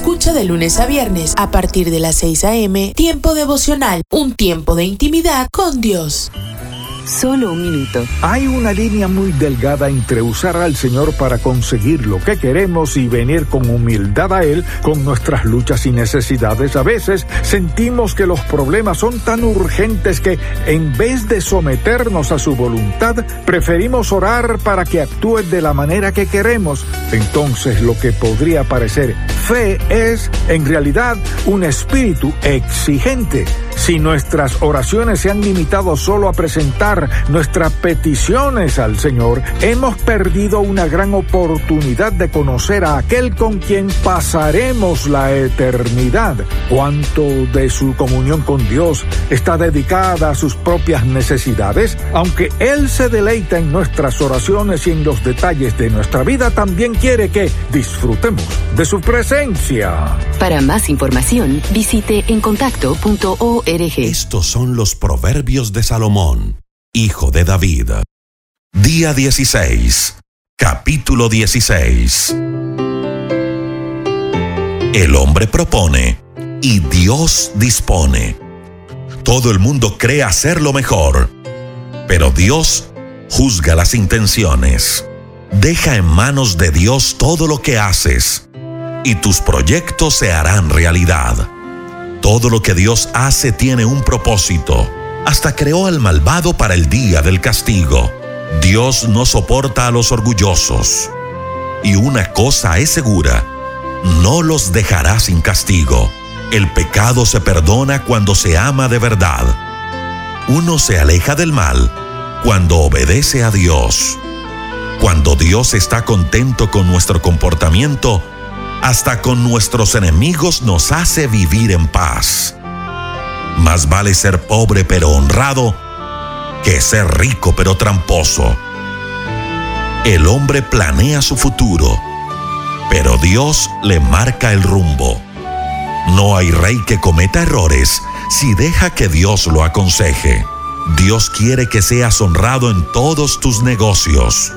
Escucha de lunes a viernes a partir de las 6 a.m. Tiempo devocional, un tiempo de intimidad con Dios. Solo un minuto. Hay una línea muy delgada entre usar al Señor para conseguir lo que queremos y venir con humildad a Él con nuestras luchas y necesidades. A veces sentimos que los problemas son tan urgentes que en vez de someternos a su voluntad, preferimos orar para que actúe de la manera que queremos. Entonces lo que podría parecer fe es en realidad un espíritu exigente. Si nuestras oraciones se han limitado solo a presentar nuestras peticiones al Señor, hemos perdido una gran oportunidad de conocer a aquel con quien pasaremos la eternidad. Cuánto de su comunión con Dios está dedicada a sus propias necesidades, aunque Él se deleita en nuestras oraciones y en los detalles de nuestra vida, también quiere que disfrutemos de su presencia. Para más información, visite encontacto.org. Estos son los proverbios de Salomón, hijo de David. Día 16, capítulo 16. El hombre propone y Dios dispone. Todo el mundo cree hacer lo mejor, pero Dios juzga las intenciones. Deja en manos de Dios todo lo que haces y tus proyectos se harán realidad. Todo lo que Dios hace tiene un propósito. Hasta creó al malvado para el día del castigo. Dios no soporta a los orgullosos. Y una cosa es segura, no los dejará sin castigo. El pecado se perdona cuando se ama de verdad. Uno se aleja del mal cuando obedece a Dios. Cuando Dios está contento con nuestro comportamiento, hasta con nuestros enemigos nos hace vivir en paz. Más vale ser pobre pero honrado que ser rico pero tramposo. El hombre planea su futuro, pero Dios le marca el rumbo. No hay rey que cometa errores si deja que Dios lo aconseje. Dios quiere que seas honrado en todos tus negocios.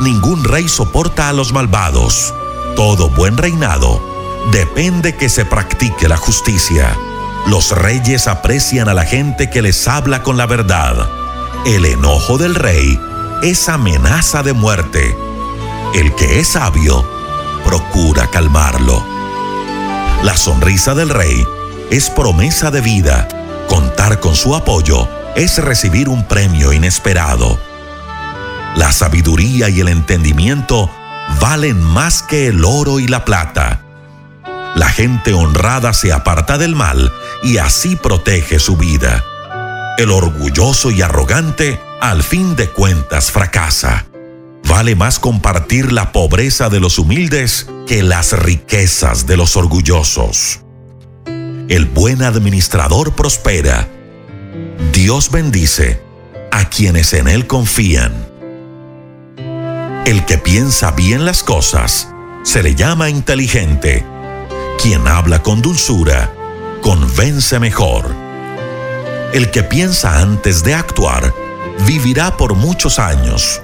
Ningún rey soporta a los malvados. Todo buen reinado depende que se practique la justicia. Los reyes aprecian a la gente que les habla con la verdad. El enojo del rey es amenaza de muerte. El que es sabio procura calmarlo. La sonrisa del rey es promesa de vida. Contar con su apoyo es recibir un premio inesperado. La sabiduría y el entendimiento valen más que el oro y la plata. La gente honrada se aparta del mal y así protege su vida. El orgulloso y arrogante al fin de cuentas fracasa. Vale más compartir la pobreza de los humildes que las riquezas de los orgullosos. El buen administrador prospera. Dios bendice a quienes en Él confían. El que piensa bien las cosas se le llama inteligente. Quien habla con dulzura convence mejor. El que piensa antes de actuar vivirá por muchos años.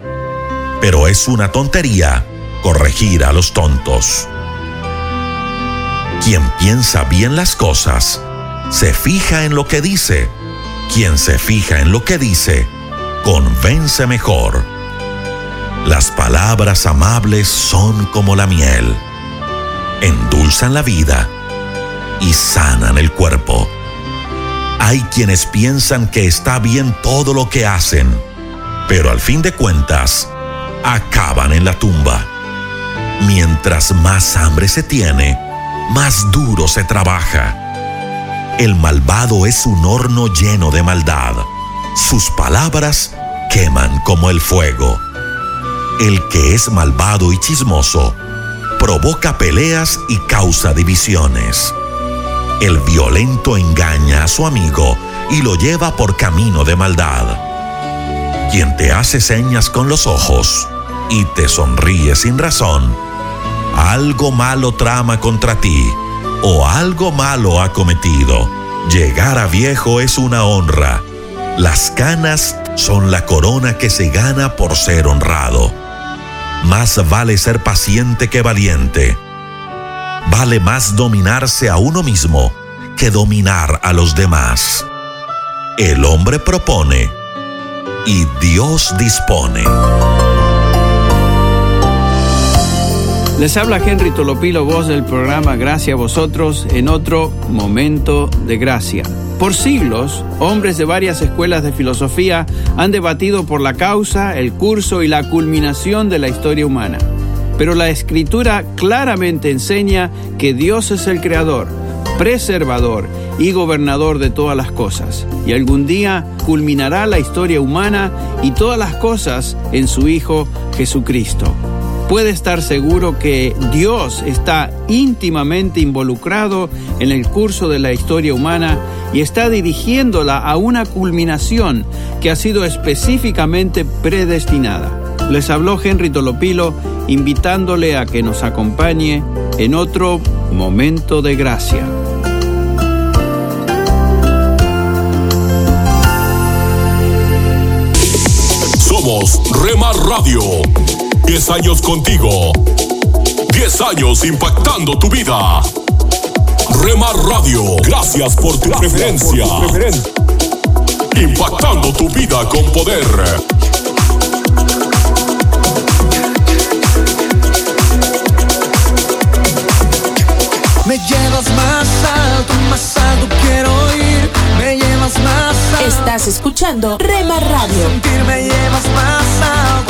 Pero es una tontería corregir a los tontos. Quien piensa bien las cosas se fija en lo que dice. Quien se fija en lo que dice convence mejor. Las palabras amables son como la miel. Endulzan la vida y sanan el cuerpo. Hay quienes piensan que está bien todo lo que hacen, pero al fin de cuentas, acaban en la tumba. Mientras más hambre se tiene, más duro se trabaja. El malvado es un horno lleno de maldad. Sus palabras queman como el fuego. El que es malvado y chismoso provoca peleas y causa divisiones. El violento engaña a su amigo y lo lleva por camino de maldad. Quien te hace señas con los ojos y te sonríe sin razón, algo malo trama contra ti o algo malo ha cometido. Llegar a viejo es una honra. Las canas son la corona que se gana por ser honrado. Más vale ser paciente que valiente. Vale más dominarse a uno mismo que dominar a los demás. El hombre propone y Dios dispone. Les habla Henry Tolopilo, voz del programa Gracias a vosotros en otro momento de gracia. Por siglos, hombres de varias escuelas de filosofía han debatido por la causa, el curso y la culminación de la historia humana. Pero la escritura claramente enseña que Dios es el creador, preservador y gobernador de todas las cosas. Y algún día culminará la historia humana y todas las cosas en su Hijo Jesucristo puede estar seguro que Dios está íntimamente involucrado en el curso de la historia humana y está dirigiéndola a una culminación que ha sido específicamente predestinada. Les habló Henry Tolopilo invitándole a que nos acompañe en otro momento de gracia. Somos Remar Radio 10 años contigo. 10 años impactando tu vida. Remar Radio, gracias por tu preferencia. Impactando tu vida con poder. Me llevas más alto, más alto quiero ir. Me llevas más alto. Estás escuchando Rema Radio. Me llevas más alto.